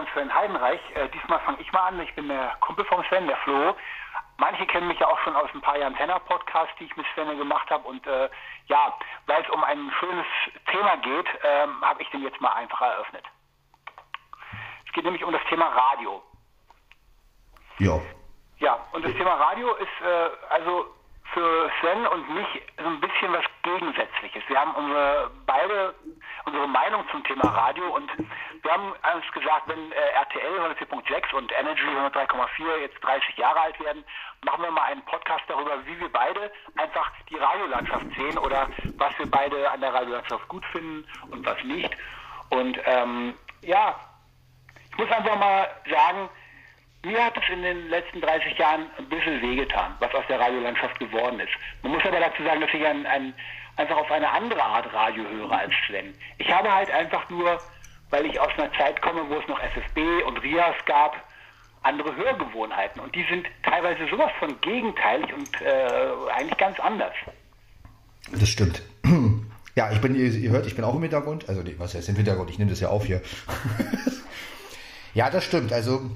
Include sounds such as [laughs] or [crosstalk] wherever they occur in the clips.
von Sven Heidenreich. Äh, diesmal fange ich mal an. Ich bin der Kumpel von Sven, der Flo. Manche kennen mich ja auch schon aus ein paar Jahren Tenor-Podcasts, die ich mit Sven gemacht habe. Und äh, ja, weil es um ein schönes Thema geht, ähm, habe ich den jetzt mal einfach eröffnet. Es geht nämlich um das Thema Radio. Ja. Ja, und das Thema Radio ist äh, also für Sven und mich so ein bisschen was Gegensätzliches. Wir haben unsere beide unsere Meinung zum Thema Radio und wir haben uns gesagt, wenn äh, RTL 104.6 und Energy 103,4 jetzt 30 Jahre alt werden, machen wir mal einen Podcast darüber, wie wir beide einfach die Radiolandschaft sehen oder was wir beide an der Radiolandschaft gut finden und was nicht. Und ähm, ja, ich muss einfach mal sagen, mir hat es in den letzten 30 Jahren ein bisschen wehgetan, was aus der Radiolandschaft geworden ist. Man muss aber dazu sagen, dass ich ein, ein, einfach auf eine andere Art Radio höre als Sven. Ich habe halt einfach nur, weil ich aus einer Zeit komme, wo es noch SFB und RIAS gab, andere Hörgewohnheiten. Und die sind teilweise sowas von gegenteilig und äh, eigentlich ganz anders. Das stimmt. [clears throat] Ja, ich bin, ihr hört, ich bin auch im Hintergrund. Also, was heißt im Hintergrund? Ich nehme das ja auf hier. [laughs] ja, das stimmt. Also,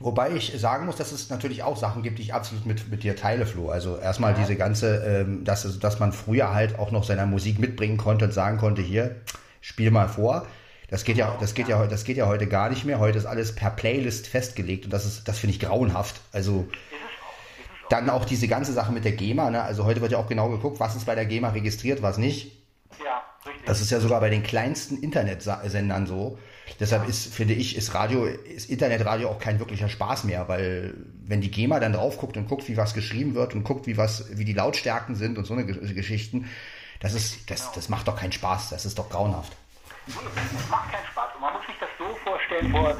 Wobei ich sagen muss, dass es natürlich auch Sachen gibt, die ich absolut mit, mit dir teile, Flo. Also erstmal ja. diese ganze, ähm, dass, dass man früher halt auch noch seiner Musik mitbringen konnte und sagen konnte, hier, spiel mal vor. Das geht ja, das geht ja, das geht ja heute gar nicht mehr. Heute ist alles per Playlist festgelegt und das ist, das finde ich grauenhaft. Also dann auch diese ganze Sache mit der GEMA. Ne? Also heute wird ja auch genau geguckt, was ist bei der GEMA registriert, was nicht. Ja, richtig. Das ist ja sogar bei den kleinsten Internetsendern so. Deshalb ist, finde ich, ist Radio, ist Internetradio auch kein wirklicher Spaß mehr, weil wenn die GEMA dann drauf guckt und guckt, wie was geschrieben wird und guckt, wie was, wie die Lautstärken sind und so eine Geschichten, das ist, das, das macht doch keinen Spaß, das ist doch grauenhaft. Das macht keinen Spaß. Und man muss sich das so vorstellen, vor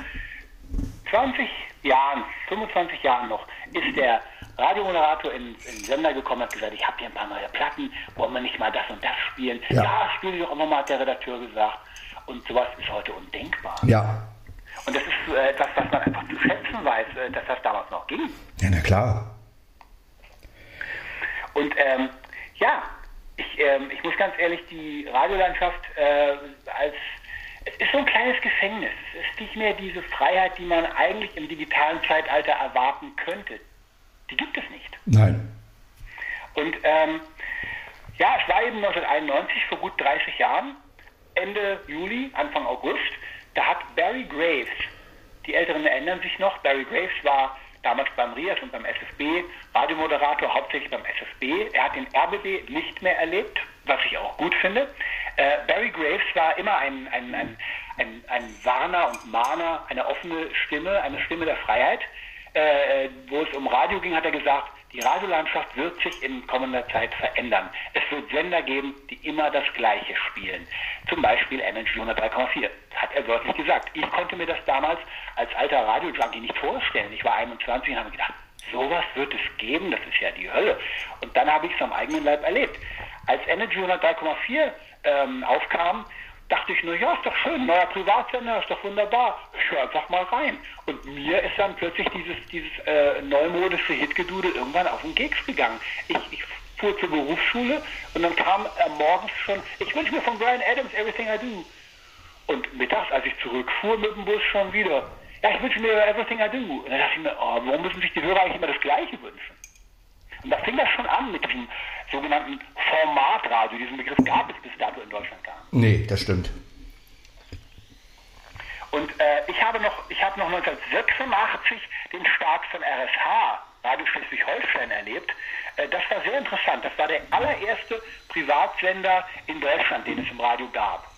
20 Jahren, 25 Jahren noch, ist der Radiomoderator in, in Sender gekommen und hat gesagt, ich habe hier ein paar neue Platten, wollen wir nicht mal das und das spielen? Ja, ja spielen Sie doch immer mal, hat der Redakteur gesagt. Und sowas ist heute undenkbar. Ja. Und das ist äh, etwas, was man einfach zu schätzen weiß, äh, dass das damals noch ging. Ja, na klar. Und ähm, ja, ich, ähm, ich muss ganz ehrlich die Radiolandschaft äh, als es ist so ein kleines Gefängnis. Es ist nicht mehr diese Freiheit, die man eigentlich im digitalen Zeitalter erwarten könnte. Die gibt es nicht. Nein. Und ähm, ja, es war eben 1991, vor gut 30 Jahren, Ende Juli, Anfang August, da hat Barry Graves, die Älteren erinnern sich noch, Barry Graves war damals beim RIAS und beim SFB Radiomoderator, hauptsächlich beim SFB. Er hat den RBB nicht mehr erlebt, was ich auch gut finde. Äh, Barry Graves war immer ein, ein, ein, ein, ein Warner und Mahner, eine offene Stimme, eine Stimme der Freiheit. Äh, wo es um Radio ging, hat er gesagt, die Radiolandschaft wird sich in kommender Zeit verändern. Es wird Sender geben, die immer das Gleiche spielen. Zum Beispiel Energy 103,4. Hat er wörtlich gesagt. Ich konnte mir das damals als alter Radiojunkie nicht vorstellen. Ich war 21 und habe gedacht, sowas wird es geben, das ist ja die Hölle. Und dann habe ich es am eigenen Leib erlebt. Als Energy 103,4 ähm, aufkam, dachte ich nur, ja, ist doch schön, neuer Privatsender, ist doch wunderbar. Ich höre einfach mal rein. Und mir ist dann plötzlich dieses, dieses äh, neumodische Hitgedudel irgendwann auf den Keks gegangen. Ich, ich fuhr zur Berufsschule und dann kam äh, morgens schon, ich wünsche mir von Brian Adams Everything I Do. Und mittags, als ich zurückfuhr mit dem Bus schon wieder, ja, ich wünsche mir Everything I Do. Und dann dachte ich mir, oh, warum müssen sich die Hörer eigentlich immer das Gleiche wünschen? Und da fing das schon an mit diesem sogenannten Formatradio. Diesen Begriff gab es bis dato in Deutschland gar nicht. Nee, das stimmt. Und äh, ich habe noch, ich habe noch 1986 den Start von RSH, Radio Schleswig-Holstein, erlebt. Äh, das war sehr interessant. Das war der allererste Privatsender in Deutschland, den es im Radio gab.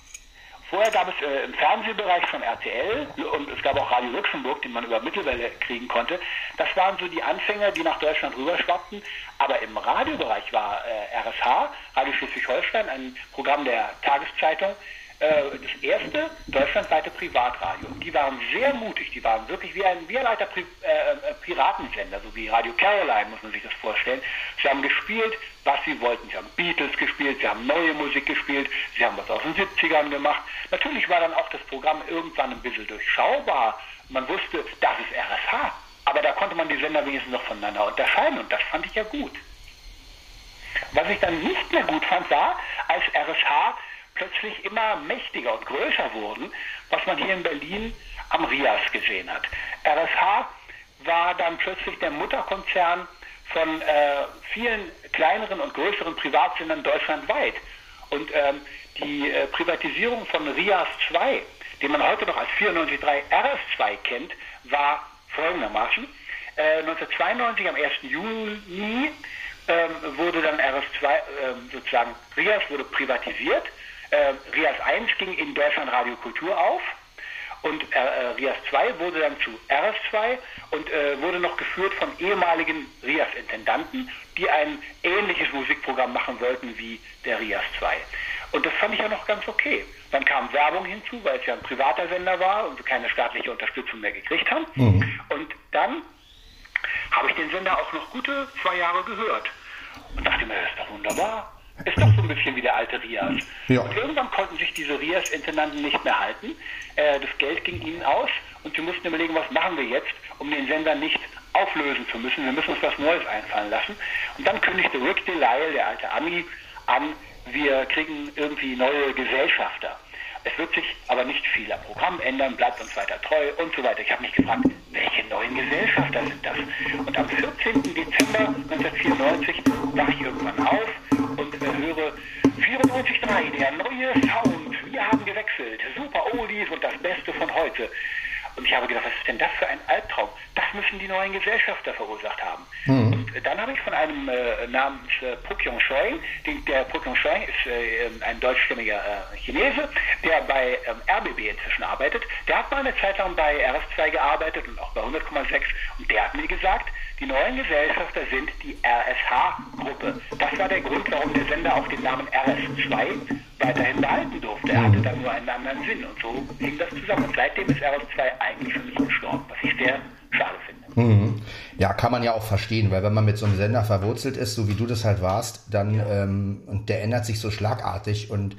Vorher gab es äh, im Fernsehbereich von RTL und es gab auch Radio Luxemburg, den man über Mittelwelle kriegen konnte. Das waren so die Anfänger, die nach Deutschland rüberschwappten. Aber im Radiobereich war äh, RSH, Radio Schleswig-Holstein, ein Programm der Tageszeitung, das erste deutschlandweite Privatradio. Und die waren sehr mutig, die waren wirklich wie ein, wie ein alter Pri äh, äh, Piratensender, so wie Radio Caroline, muss man sich das vorstellen. Sie haben gespielt, was sie wollten. Sie haben Beatles gespielt, sie haben neue Musik gespielt, sie haben was aus den 70ern gemacht. Natürlich war dann auch das Programm irgendwann ein bisschen durchschaubar. Man wusste, das ist RSH. Aber da konnte man die Sender wenigstens noch voneinander unterscheiden und das fand ich ja gut. Was ich dann nicht mehr gut fand, war, als RSH plötzlich immer mächtiger und größer wurden, was man hier in Berlin am Rias gesehen hat. RSH war dann plötzlich der Mutterkonzern von äh, vielen kleineren und größeren Privatsendern deutschlandweit. Und ähm, die äh, Privatisierung von RIAS 2, den man heute noch als 94.3 RS2 kennt, war folgendermaßen. Äh, 1992 am 1. Juni ähm, wurde dann RS2 ähm, sozusagen, RIAS wurde privatisiert. Äh, RIAS 1 ging in Deutschland Radio Kultur auf und äh, äh RIAS 2 wurde dann zu RS2 und äh, wurde noch geführt von ehemaligen RIAS-Intendanten, die ein ähnliches Musikprogramm machen wollten wie der RIAS 2. Und das fand ich ja noch ganz okay. Dann kam Werbung hinzu, weil es ja ein privater Sender war und wir keine staatliche Unterstützung mehr gekriegt haben. Mhm. Und dann habe ich den Sender auch noch gute zwei Jahre gehört. Und dachte mir, das ist doch wunderbar. Ist doch so ein bisschen wie der alte Rias. Ja. Und irgendwann konnten sich diese Rias-Intendanten nicht mehr halten. Äh, das Geld ging ihnen aus und sie mussten überlegen, was machen wir jetzt, um den Sender nicht auflösen zu müssen. Wir müssen uns was Neues einfallen lassen. Und dann kündigte Rick Delisle, der alte Ami, an, wir kriegen irgendwie neue Gesellschafter. Es wird sich aber nicht viel am Programm ändern, bleibt uns weiter treu und so weiter. Ich habe mich gefragt, welche neuen Gesellschafter sind das? Und am 14. Dezember 1994 wache ich irgendwann auf höre 94.3, der neue Sound. Wir haben gewechselt. Super Oldies und das Beste von heute. Und ich habe gedacht, was ist denn das für ein Albtraum? Das müssen die neuen Gesellschafter verursacht haben. Mhm. Und dann habe ich von einem äh, namens äh, Pukyong Choi, der Pukyong Choi ist äh, ein deutschstämmiger äh, Chinese, der bei ähm, RBB inzwischen arbeitet. Der hat mal eine Zeit lang bei RS2 gearbeitet und auch bei 100,6 und der hat mir gesagt, die neuen Gesellschafter sind die RSH-Gruppe. Das war der Grund, warum der Sender auch den Namen RS2 weiterhin behalten durfte. Er mhm. hatte dann nur einen anderen Sinn und so hing das zusammen. Und seitdem ist RS2 eigentlich für mich gestorben, was ich sehr schade finde. Mhm. Ja, kann man ja auch verstehen, weil wenn man mit so einem Sender verwurzelt ist, so wie du das halt warst, dann ja. ähm, und der ändert sich so schlagartig und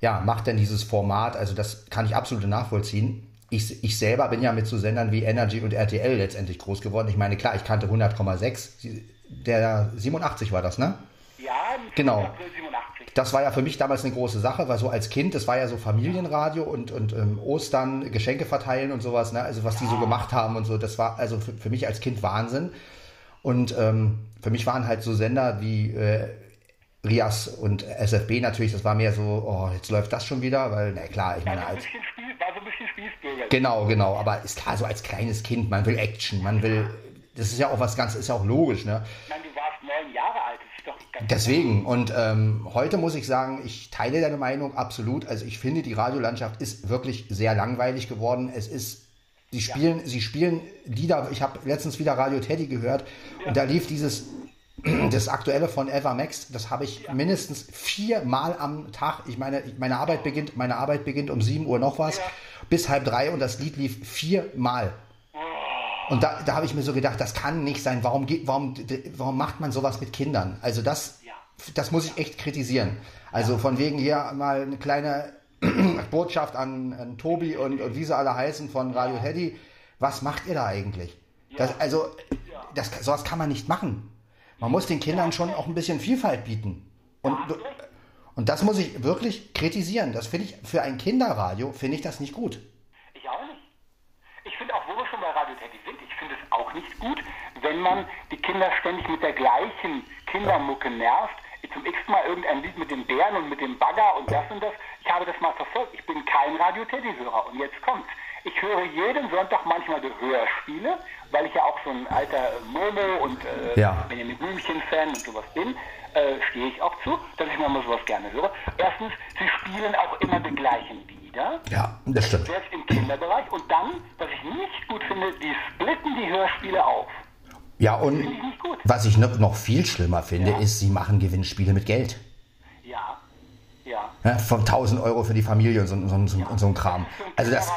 ja. ja, macht dann dieses Format, also das kann ich absolut nachvollziehen. Ich, ich selber bin ja mit so Sendern wie Energy und RTL letztendlich groß geworden. Ich meine, klar, ich kannte 100,6. Der 87 war das, ne? Ja, genau. 87 das war ja für mich damals eine große Sache, weil so als Kind, das war ja so Familienradio und, und ähm, Ostern, Geschenke verteilen und sowas, ne? also was die so gemacht haben und so, das war also für, für mich als Kind Wahnsinn. Und ähm, für mich waren halt so Sender wie äh, Rias und SFB natürlich, das war mehr so, oh, jetzt läuft das schon wieder, weil, na klar, ich meine, als. War so ein bisschen Spießbürger. Genau, genau, aber ist klar, so als kleines Kind, man will Action, man will, das ist ja auch was ganz, ist ja auch logisch, ne? Ich Deswegen, und ähm, heute muss ich sagen, ich teile deine Meinung absolut. Also ich finde, die Radiolandschaft ist wirklich sehr langweilig geworden. Es ist, sie spielen, ja. sie spielen Lieder, ich habe letztens wieder Radio Teddy gehört ja. und da lief dieses, [clears throat] das aktuelle von Eva Max, das habe ich ja. mindestens viermal am Tag, ich meine, meine Arbeit beginnt, meine Arbeit beginnt um 7 Uhr noch was, bis halb drei und das Lied lief viermal. Und da, da habe ich mir so gedacht, das kann nicht sein. Warum, geht, warum, warum macht man sowas mit Kindern? Also das, das muss ich echt kritisieren. Also von wegen hier mal eine kleine [clears throat] Botschaft an, an Tobi und, und wie sie alle heißen von Radio Teddy. Was macht ihr da eigentlich? Das, also das, sowas kann man nicht machen. Man muss den Kindern schon auch ein bisschen Vielfalt bieten. Und, und das muss ich wirklich kritisieren. Das finde ich für ein Kinderradio finde ich das nicht gut. Ich auch nicht. Ich finde auch, wo wir schon bei Radio Teddy sind, auch nicht gut, wenn man die Kinder ständig mit der gleichen Kindermucke nervt. Zum x Mal irgendein Lied mit den Bären und mit dem Bagger und das und das. Ich habe das mal verfolgt. Ich bin kein Radio-Teddy-Hörer. Und jetzt kommt's. Ich höre jeden Sonntag manchmal die Hörspiele, weil ich ja auch so ein alter Momo und äh, ja. Benjamin Blümchen-Fan und sowas bin. Äh, stehe ich auch zu, dass ich mal sowas gerne höre. Erstens, sie spielen auch immer die gleichen Lieder wieder. Ja, das stimmt. Selbst im Kinderbereich. Und dann, was ich nicht gut finde, die splitten die Hörspiele auf. Ja, und ich was ich noch, viel schlimmer finde, ja. ist, sie machen Gewinnspiele mit Geld. Ja, ja. ja von 1000 Euro für die Familie und so, so, so, ja. so ein Kram. Also das,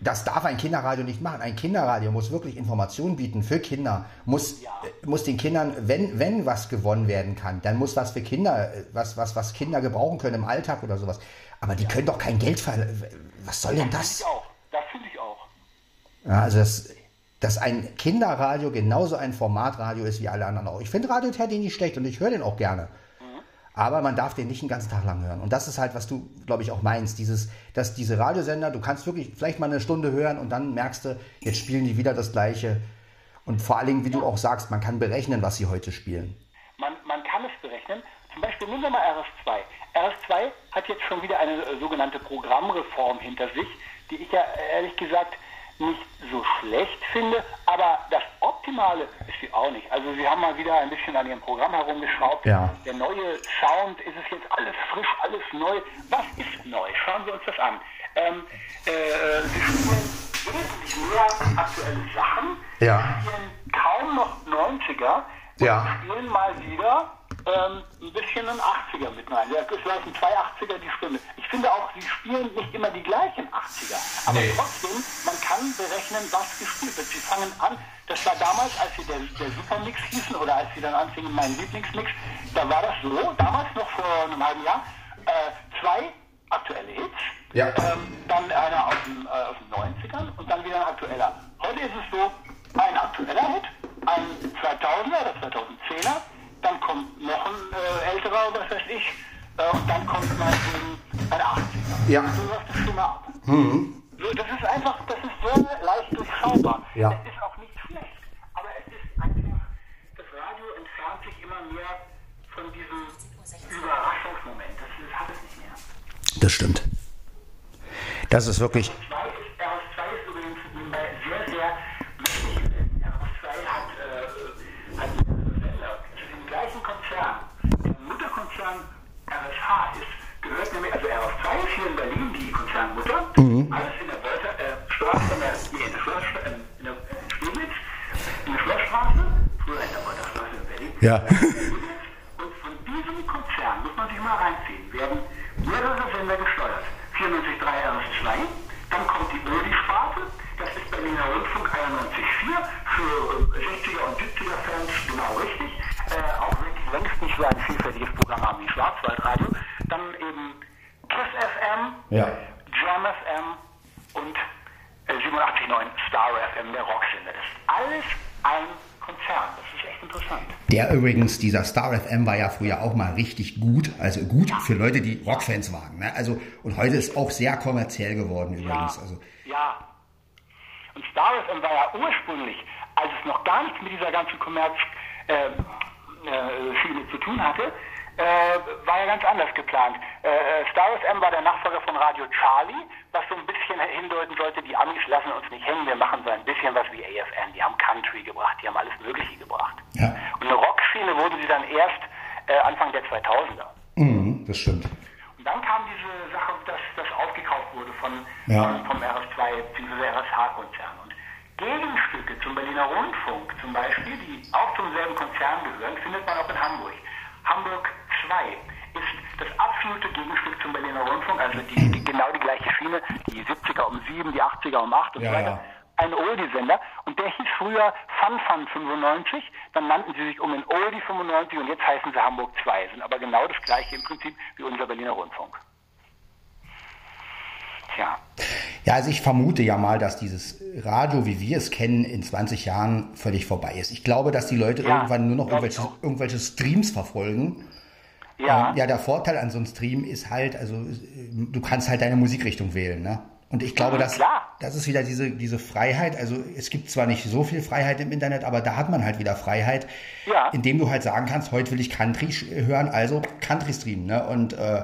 das darf ein Kinderradio nicht machen. Ein Kinderradio muss wirklich Informationen bieten für Kinder, muss, ja. muss den Kindern, wenn, wenn was gewonnen werden kann, dann muss was für Kinder, was, was, was Kinder gebrauchen können im Alltag oder sowas. Aber die ja. können doch kein Geld verlangen. Was soll denn das? Das finde ich auch. Das finde ich auch. Ja, also das, dass ein Kinderradio genauso ein Formatradio ist wie alle anderen auch. Ich finde Radio Teddy nicht schlecht und ich höre den auch gerne. Mhm. Aber man darf den nicht den ganzen Tag lang hören. Und das ist halt, was du, glaube ich, auch meinst. Dieses, dass diese Radiosender, du kannst wirklich vielleicht mal eine Stunde hören und dann merkst du, jetzt spielen die wieder das Gleiche. Und vor allen Dingen, wie du auch sagst, man kann berechnen, was sie heute spielen. Man, man kann es berechnen. Zum Beispiel nehmen wir mal RS2. RS2 hat jetzt schon wieder eine äh, sogenannte Programmreform hinter sich, die ich ja ehrlich gesagt nicht so schlecht finde, aber das Optimale ist sie auch nicht. Also sie haben mal wieder ein bisschen an ihrem Programm herumgeschraubt. Ja. Der neue Sound, ist es jetzt alles frisch, alles neu. Was ist neu? Schauen wir uns das an. Ähm, äh, sie spielen wesentlich mehr aktuelle Sachen. Ja. Sie spielen kaum noch 90er. Und Ja. spielen mal wieder ähm, ein bisschen einen 80er mit rein. Ja, es laufen zwei 80er die Stunde. Ich finde auch, sie spielen nicht immer die gleichen 80er. Aber Nee. trotzdem, man kann berechnen, was gespielt wird. Sie fangen an, das war damals, als sie der, der Supermix hießen oder als sie dann anfingen, mein Lieblingsmix, da war das so, damals noch vor einem halben Jahr, äh, zwei aktuelle Hits, Ja. ähm, dann einer aus den, äh, aus den 90ern und dann wieder ein aktueller. Heute ist es so, ein aktueller Hit, ein 2000er oder 2010er, dann kommt noch ein äh, älterer, was weiß ich, äh, und dann kommt meinetwegen ein 80er. Ja. So läuft das schon mal ab. So, das ist einfach, das ist sehr leicht durchschaubar. Ja. Es ist auch nicht schlecht, aber es ist einfach, das Radio entfernt sich immer mehr von diesem Überraschungsmoment. Das, das hat es nicht mehr. Das stimmt. Das ist wirklich. RS2 ist, RS2 ist übrigens nebenbei sehr, sehr wichtig. gewesen. RS2 hat, äh, hat mehrere Sender zu dem gleichen Konzern. Der Mutterkonzern RSH ist, gehört nämlich, also RS2 ist hier in Berlin die Konzernmutter. Alles in der Wörter, äh, Straße, in der, nee, in der, Schloss, äh, in der in der Schlossstraße, früher in der Wörterstraße in Berlin. Ja. Und von diesem Konzern, muss man sich mal reinziehen, werden mehrere Sender gesteuert. 94.3 RS2, dann kommt die Oldie-Sparte, das ist Berliner Rundfunk 91.4, für äh, 60er und 70er Fans genau richtig. Äh, auch wenn die längst nicht so ein vielfältiges Programm haben wie Schwarzwaldradio. Dann eben KISS FM, Ja. Jam FM und äh, 87.9 Star FM, der Rocksender. Das ist alles ein Konzern. Das ist echt interessant. Der übrigens, dieser Star FM war ja früher auch mal richtig gut. Also gut für Leute, die Rockfans waren. Ne? Also, und heute ist auch sehr kommerziell geworden übrigens. Ja, Also, ja. Und Star FM war ja ursprünglich, als es noch gar nichts mit dieser ganzen Kommerz äh, äh, Schiene zu tun hatte, äh, war ja ganz anders geplant. Äh, äh, Star FM war der Nachfolger von Radio Charlie, was so ein bisschen hindeuten sollte, die Amis lassen uns nicht hängen, wir machen so ein bisschen was wie AFN. Die haben Country gebracht, die haben alles Mögliche gebracht. Ja. Und eine Rockschiene wurde sie dann erst äh, Anfang der 2000er. mhm, das stimmt. Und dann kam diese Sache, dass das aufgekauft wurde von, Ja. von vom RS2 bzw. RSH-Konzern. Und Gegenstücke zum Berliner Rundfunk zum Beispiel, die auch zum selben Konzern gehören, findet man auch in Hamburg. Hamburg 2 ist das absolute Gegenstück zum Berliner Rundfunk, also die, die, genau die Schiene, die 70er um 7, die 80er um 8 und Ja, so weiter. ja. Ein Oldie-Sender und der hieß früher Fun Fun 95, dann nannten sie sich um in Oldie 95 und jetzt heißen sie Hamburg 2, sind aber genau das gleiche im Prinzip wie unser Berliner Rundfunk. Tja, Ja, also ich vermute ja mal, dass dieses Radio, wie wir es kennen, in 20 Jahren völlig vorbei ist. Ich glaube, dass die Leute Ja, irgendwann nur noch irgendwelche, irgendwelche Streams verfolgen. Ja, ja, der Vorteil an so einem Stream ist halt, also äh, du kannst halt deine Musikrichtung wählen, ne? Und ich glaube, dass klar. das ist wieder diese, diese Freiheit. Also es gibt zwar nicht so viel Freiheit im Internet, aber da hat man halt wieder Freiheit, Ja. indem du halt sagen kannst, heute will ich Country sch- hören, also Country streamen. Ne? Und äh,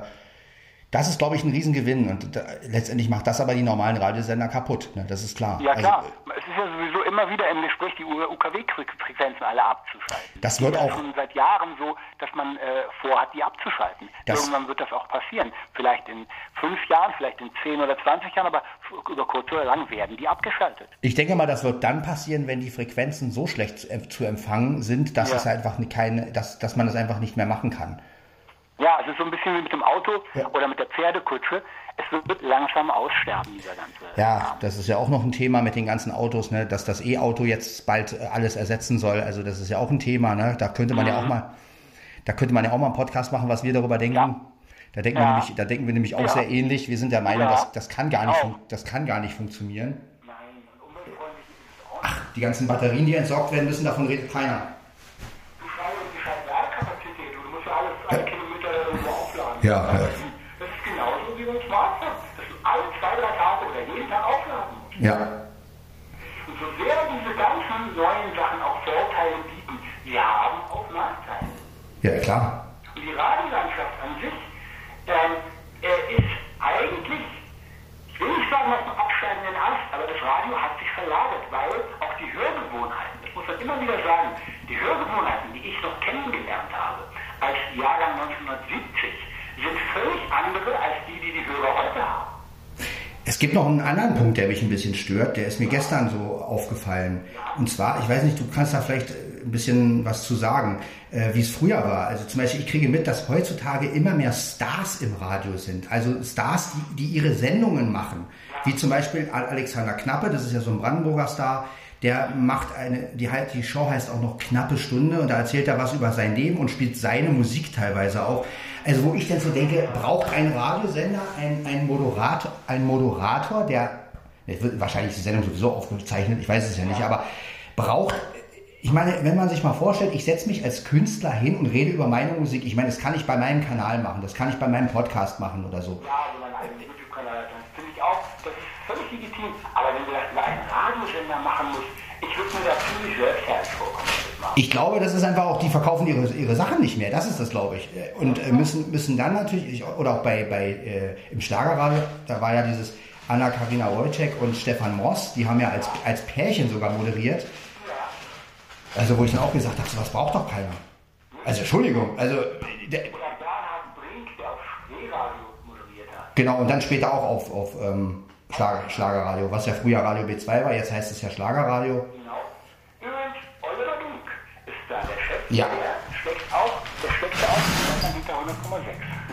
das ist, glaube ich, ein Riesengewinn. Und da, letztendlich macht das aber die normalen Radiosender kaputt. Ne? Das ist klar. ja klar. Also, es ist ja sowieso immer wieder im Gespräch, die UKW-Frequenzen alle abzuschalten. Das wird auch- schon seit Jahren so, dass man äh, vorhat, die abzuschalten. Das- Irgendwann wird das auch passieren. Vielleicht in fünf Jahren, vielleicht in zehn oder zwanzig Jahren, aber über kurz oder lang werden die abgeschaltet. ich denke mal, das wird dann passieren, wenn die Frequenzen so schlecht zu, äh, zu empfangen sind, dass Ja. es einfach keine, dass, dass man es einfach nicht mehr machen kann. Ja, es ist so ein bisschen wie mit dem Auto Ja. oder mit der Pferdekutsche. Es wird langsam aussterben, dieser ganze. Ja, das ist ja auch noch ein Thema mit den ganzen Autos, ne? dass das E-Auto jetzt bald äh, alles ersetzen soll. Also das ist ja auch ein Thema. Ne? Da könnte man ja auch mal, da könnte man ja auch mal einen Podcast machen, was wir darüber denken. Ja. Da denken, wir Ja. nämlich, da denken wir nämlich auch Ja. sehr ähnlich. Wir sind der Meinung, Ja. dass das kann gar nicht, das kann gar nicht funktionieren. Nein, und umweltfreundlich ist es auch nicht. Die ganzen Batterien, die entsorgt werden müssen, davon redet keiner. Du schreibst die Ladekapazität. Du musst ja alles alle Kilometer Ja, ja. Das ist genauso wie beim Smartphone, dass du alle zwei, drei Tage oder jeden Tag aufladen musst. Ja. Und so sehr diese ganzen neuen Sachen auch Vorteile bieten, sie haben auch Nachteile. Ja, klar. Und die Radiolandschaft an sich äh, ist eigentlich, ich will nicht sagen dem absteigenden Ast, aber das Radio hat sich verlagert, weil auch die Hörgewohnheiten, das muss man immer wieder sagen, die Hörgewohnheiten, die ich noch kennengelernt habe, als Jahrgang 1970, sind völlig andere als die, die die Hörer heute haben. Es gibt noch einen anderen Punkt, der mich ein bisschen stört, der ist mir gestern so aufgefallen. Und zwar, ich weiß nicht, du kannst da vielleicht ein bisschen was zu sagen, äh, wie es früher war. Also zum Beispiel, ich kriege mit, dass heutzutage immer mehr Stars im Radio sind. Also Stars, die, die ihre Sendungen machen. Wie zum Beispiel Alexander Knappe, das ist ja so ein Brandenburger Star, der macht eine, die, halt, die Show heißt auch noch knappe Stunde und da erzählt er was über sein Leben und spielt seine Musik teilweise auch. Also wo ich dann so denke, braucht ein Radiosender einen, einen, Moderator, einen Moderator, der, wahrscheinlich die Sendung sowieso aufgezeichnet, ich weiß es ja nicht, aber braucht, ich meine, wenn man sich mal vorstellt, ich setze mich als Künstler hin und rede über meine Musik, ich meine, das kann ich bei meinem Kanal machen, das kann ich bei meinem Podcast machen oder so. Ja, also meinen eigenen YouTube-Kanal, finde ich auch, das ist völlig legitim, aber wenn du das über einen Radiosender machen musst, ich würde mir da ziemlich selbstherrlich vorkommen. Ich glaube, das ist einfach auch, die verkaufen ihre, ihre Sachen nicht mehr. Das ist das, glaube ich. Und äh, müssen, müssen dann natürlich, oder auch bei, bei äh, im Schlagerradio, da war ja dieses Anna-Karina Wojcik und Stefan Moss, die haben ja als, als Pärchen sogar moderiert. Also wo ich dann auch gesagt habe, sowas braucht doch keiner. Also Entschuldigung, also... Der, Genau, und dann später auch auf, auf ähm, Schlager, Schlagerradio, was ja früher Radio B2 war, jetzt heißt es ja Schlagerradio. Ja. Der steckt auch, der steckt auch hinter 100,6.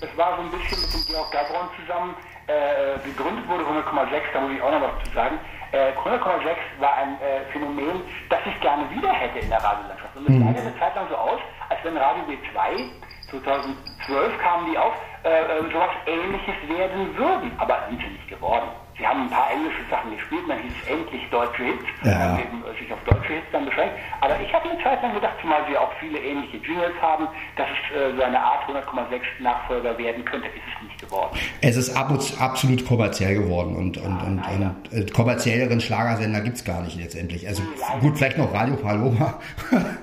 Das war so ein bisschen mit dem Georg Gabron zusammen äh, gegründet wurde, 100,6, da muss ich auch noch was zu sagen. Äh, 100,6 war ein äh, Phänomen, das ich gerne wieder hätte in der Radiolandschaft. Und es mhm. sah eine Zeit lang so aus, als wenn Radio B2, 2012 kamen die auf, äh, äh, sowas ähnliches werden würden. Aber sind sie nicht geworden. Sie haben ein paar englische Sachen gespielt, dann hieß es endlich deutsche Hits, ja. haben eben sich auf deutsche Hits dann beschränkt. Aber ich habe eine Zeit lang gedacht, zumal sie auch viele ähnliche Jingles haben, dass es äh, so eine Art 100,6 Nachfolger werden könnte, ist es nicht geworden. Es ist ab, absolut kommerziell geworden und, und, und, und äh, kommerzielleren Schlagersender gibt es gar nicht letztendlich. Also ja, gut, vielleicht noch Radio Paloma. ja, das [laughs] stimmt.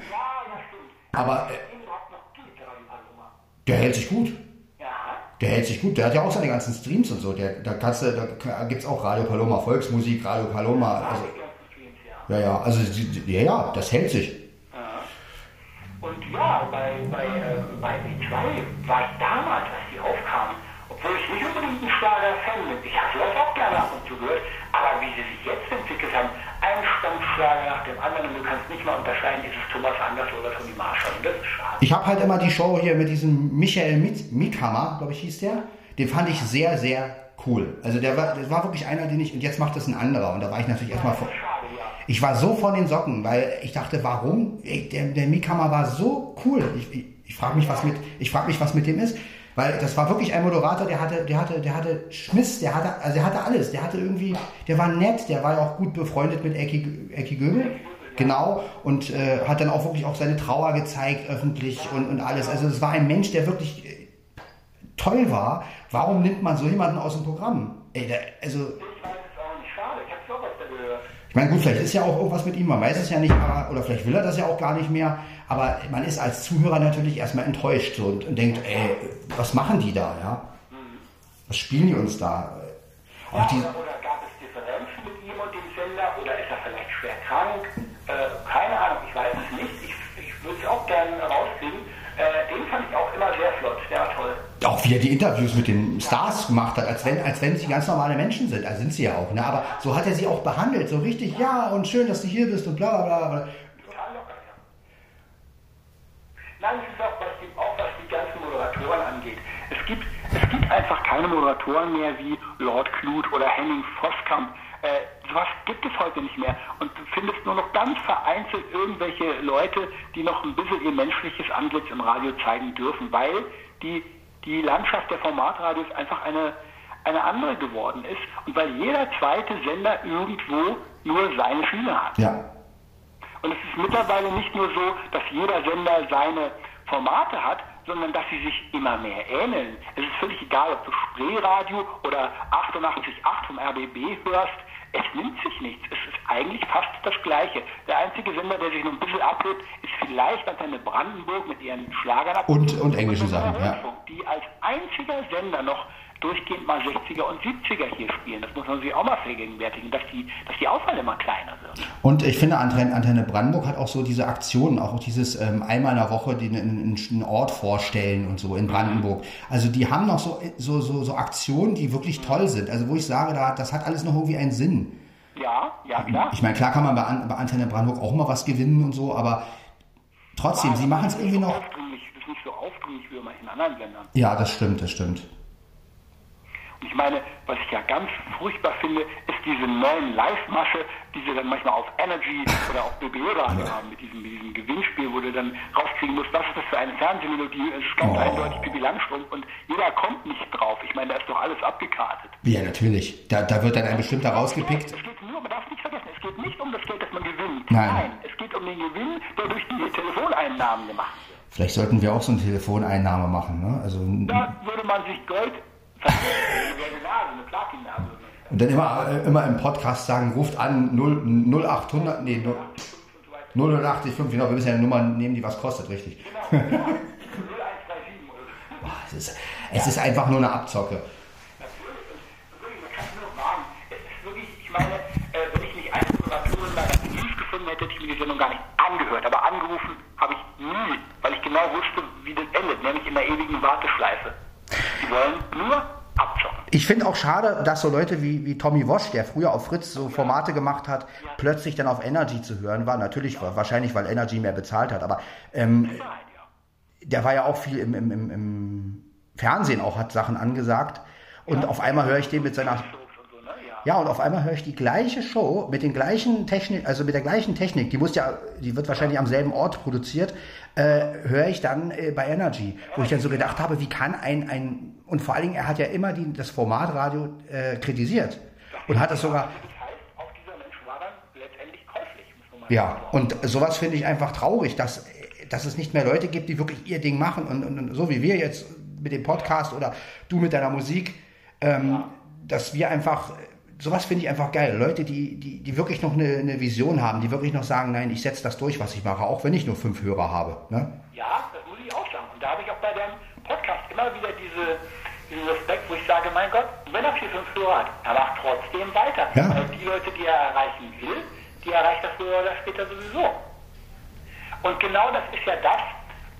Aber äh, der hält sich gut. Der hält sich gut, der hat ja auch seine ganzen Streams und so. Der, da kannst du, da gibt es auch Radio Paloma Volksmusik, Radio Paloma. Also, ja, ja, also ja, ja, das hält sich. Und ja, bei, bei, äh, bei B2 war ich damals, als die aufkamen, obwohl ich nicht unbedingt ein Schlager-Fan bin, ich habe vielleicht auch gerne ab und zu gehört, aber wie sie sich jetzt entwickelt haben, Stammschlager nach dem anderen und du kannst nicht mal unterscheiden, ist es Thomas Anders oder Toni Marshall. Und das ist schade. Ich habe halt immer die Show hier mit diesem Michael Mikhammer, glaube ich, hieß der. Den fand ich sehr, sehr cool. Also der war, das war wirklich einer, den ich, und jetzt macht das ein anderer. Und da war ich natürlich erstmal vor. Ich war so von den Socken, weil ich dachte, warum? Der, der Mikhammer war so cool. Ich, ich, ich frage mich, was mit, ich frage mich, was mit dem ist. Weil das war wirklich ein Moderator, der hatte, der hatte, der hatte Schmiss, der hatte, also der hatte alles. Der hatte irgendwie, der war nett, der war ja auch gut befreundet mit Ecki, Ecki Göbel. Genau, und äh, hat dann auch wirklich auch seine Trauer gezeigt, öffentlich und, und alles. Also es war ein Mensch, der wirklich äh, toll war. Warum nimmt man so jemanden aus dem Programm? Ey, der, also. Ich meine, gut, vielleicht ist ja auch irgendwas mit ihm, man weiß es ja nicht, aber, oder vielleicht will er das ja auch gar nicht mehr. Aber man ist als Zuhörer natürlich erstmal enttäuscht so, und, und, denkt, ey, was machen die da, ja? Was spielen die uns da? Auch die, wie er die Interviews mit den Stars gemacht hat, als wenn, als wenn sie ganz normale Menschen sind. Also sind sie ja auch, ne? Aber so hat er sie auch behandelt, so richtig, ja, und schön, dass du hier bist und bla bla bla. Nein, es ist auch was, die, auch was die ganzen Moderatoren angeht. Es gibt, es gibt einfach keine Moderatoren mehr wie Lord Clute oder Henning Voskamp. Äh, sowas gibt es heute nicht mehr. Und du findest nur noch ganz vereinzelt irgendwelche Leute, die noch ein bisschen ihr menschliches Antlitz im Radio zeigen dürfen, weil die, die Landschaft der Formatradios einfach eine, eine andere geworden ist und weil jeder zweite Sender irgendwo nur seine Schiene hat. Ja. Und es ist mittlerweile nicht nur so, dass jeder Sender seine Formate hat, sondern dass sie sich immer mehr ähneln. Es ist völlig egal, ob du Spreeradio oder 88.8 vom RBB hörst. Es nimmt sich nichts. Es ist eigentlich fast das Gleiche. Der einzige Sender, der sich noch ein bisschen abhebt, ist vielleicht Antenne Brandenburg mit ihren Schlagern. Und, und englische Sachen, ja. Die als einziger Sender noch durchgehend mal 60er und 70er hier spielen. Das muss man sich auch mal vergegenwärtigen, dass die, dass die Auswahl immer kleiner wird. Und ich finde, Antenne Brandenburg hat auch so diese Aktionen, auch dieses ähm, einmal in der Woche den, einen, Ort vorstellen und so in Brandenburg. Also die haben noch so, so, so, so Aktionen, die wirklich toll sind. Also wo ich sage, da, das hat alles noch irgendwie einen Sinn. Ja, ja, klar. Ich meine, klar kann man bei, bei Antenne Brandenburg auch mal was gewinnen und so, aber trotzdem, ja, sie machen es irgendwie noch. Das ist nicht so aufdringlich wie immer in anderen Ländern. Ja, das stimmt, das stimmt. Ich meine, was ich ja ganz furchtbar finde, ist diese neuen Live-Masche, die sie dann manchmal auf Energy oder auf BB-Radio haben, mit diesem, mit diesem Gewinnspiel, wo du dann rauskriegen musst, was ist das für eine Fernsehmelodie. Es ist ganz oh. eindeutig Bibi Langstrumpf und jeder kommt nicht drauf. Ich meine, da ist doch alles abgekartet. Ja, natürlich. Da, da wird dann ein bestimmter rausgepickt. Es geht nur, man darf nicht vergessen, es geht nicht um das Geld, das man gewinnt. Nein. Nein, es geht um den Gewinn, der durch die Telefoneinnahmen gemacht wird. Vielleicht sollten wir auch so eine Telefoneinnahme machen. Ne? Also, da würde man sich Gold und dann immer, äh, immer im Podcast sagen, ruft an 0, 0800, nee, 085, genau, wir müssen ja eine Nummer nehmen, die was kostet, richtig. Genau, [laughs] genau. es, ist, es ist einfach nur eine Abzocke. Ich meine, wenn ich nicht eine Moderatorin meiner News gefunden hätte, hätte ich mir die Sendung gar nicht angehört. Aber angerufen habe ich nie, weil ich genau wusste, wie das endet, nämlich in der ewigen Warteschleife. Die wollen nur abzocken. Ich finde auch schade, dass so Leute wie, wie Tommy Wosch, der früher auf Fritz so Formate gemacht hat, ja. plötzlich dann auf Energy zu hören war. Natürlich ja. wahrscheinlich, weil Energy mehr bezahlt hat, aber ähm, der war ja auch viel im, im, im, im Fernsehen auch, hat Sachen angesagt. Und ja. auf einmal höre ich den mit seiner ja, und auf einmal höre ich die gleiche Show mit den gleichen Technik, also mit der gleichen Technik, die muss ja, die wird wahrscheinlich am selben Ort produziert, äh, höre ich dann äh, bei Energy, wo ich dann so gedacht habe, wie kann ein, ein und vor allen Dingen, er hat ja immer die, das Formatradio äh, kritisiert und hat es sogar. Ja, und sowas finde ich einfach traurig, dass, dass es nicht mehr Leute gibt, die wirklich ihr Ding machen und, und, und so wie wir jetzt mit dem Podcast oder du mit deiner Musik, ähm, ja. dass wir einfach sowas finde ich einfach geil. Leute, die, die, die wirklich noch eine, eine Vision haben, die wirklich noch sagen, nein, ich setze das durch, was ich mache, auch wenn ich nur fünf Hörer habe. Ne? Ja, das muss ich auch sagen. Und da habe ich auch bei deinem Podcast immer wieder diese, diesen Respekt, wo ich sage, mein Gott, wenn er vier, fünf Hörer hat, er macht trotzdem weiter. Ja. Weil die Leute, die er erreichen will, die erreicht er früher oder später sowieso. Und genau das ist ja das,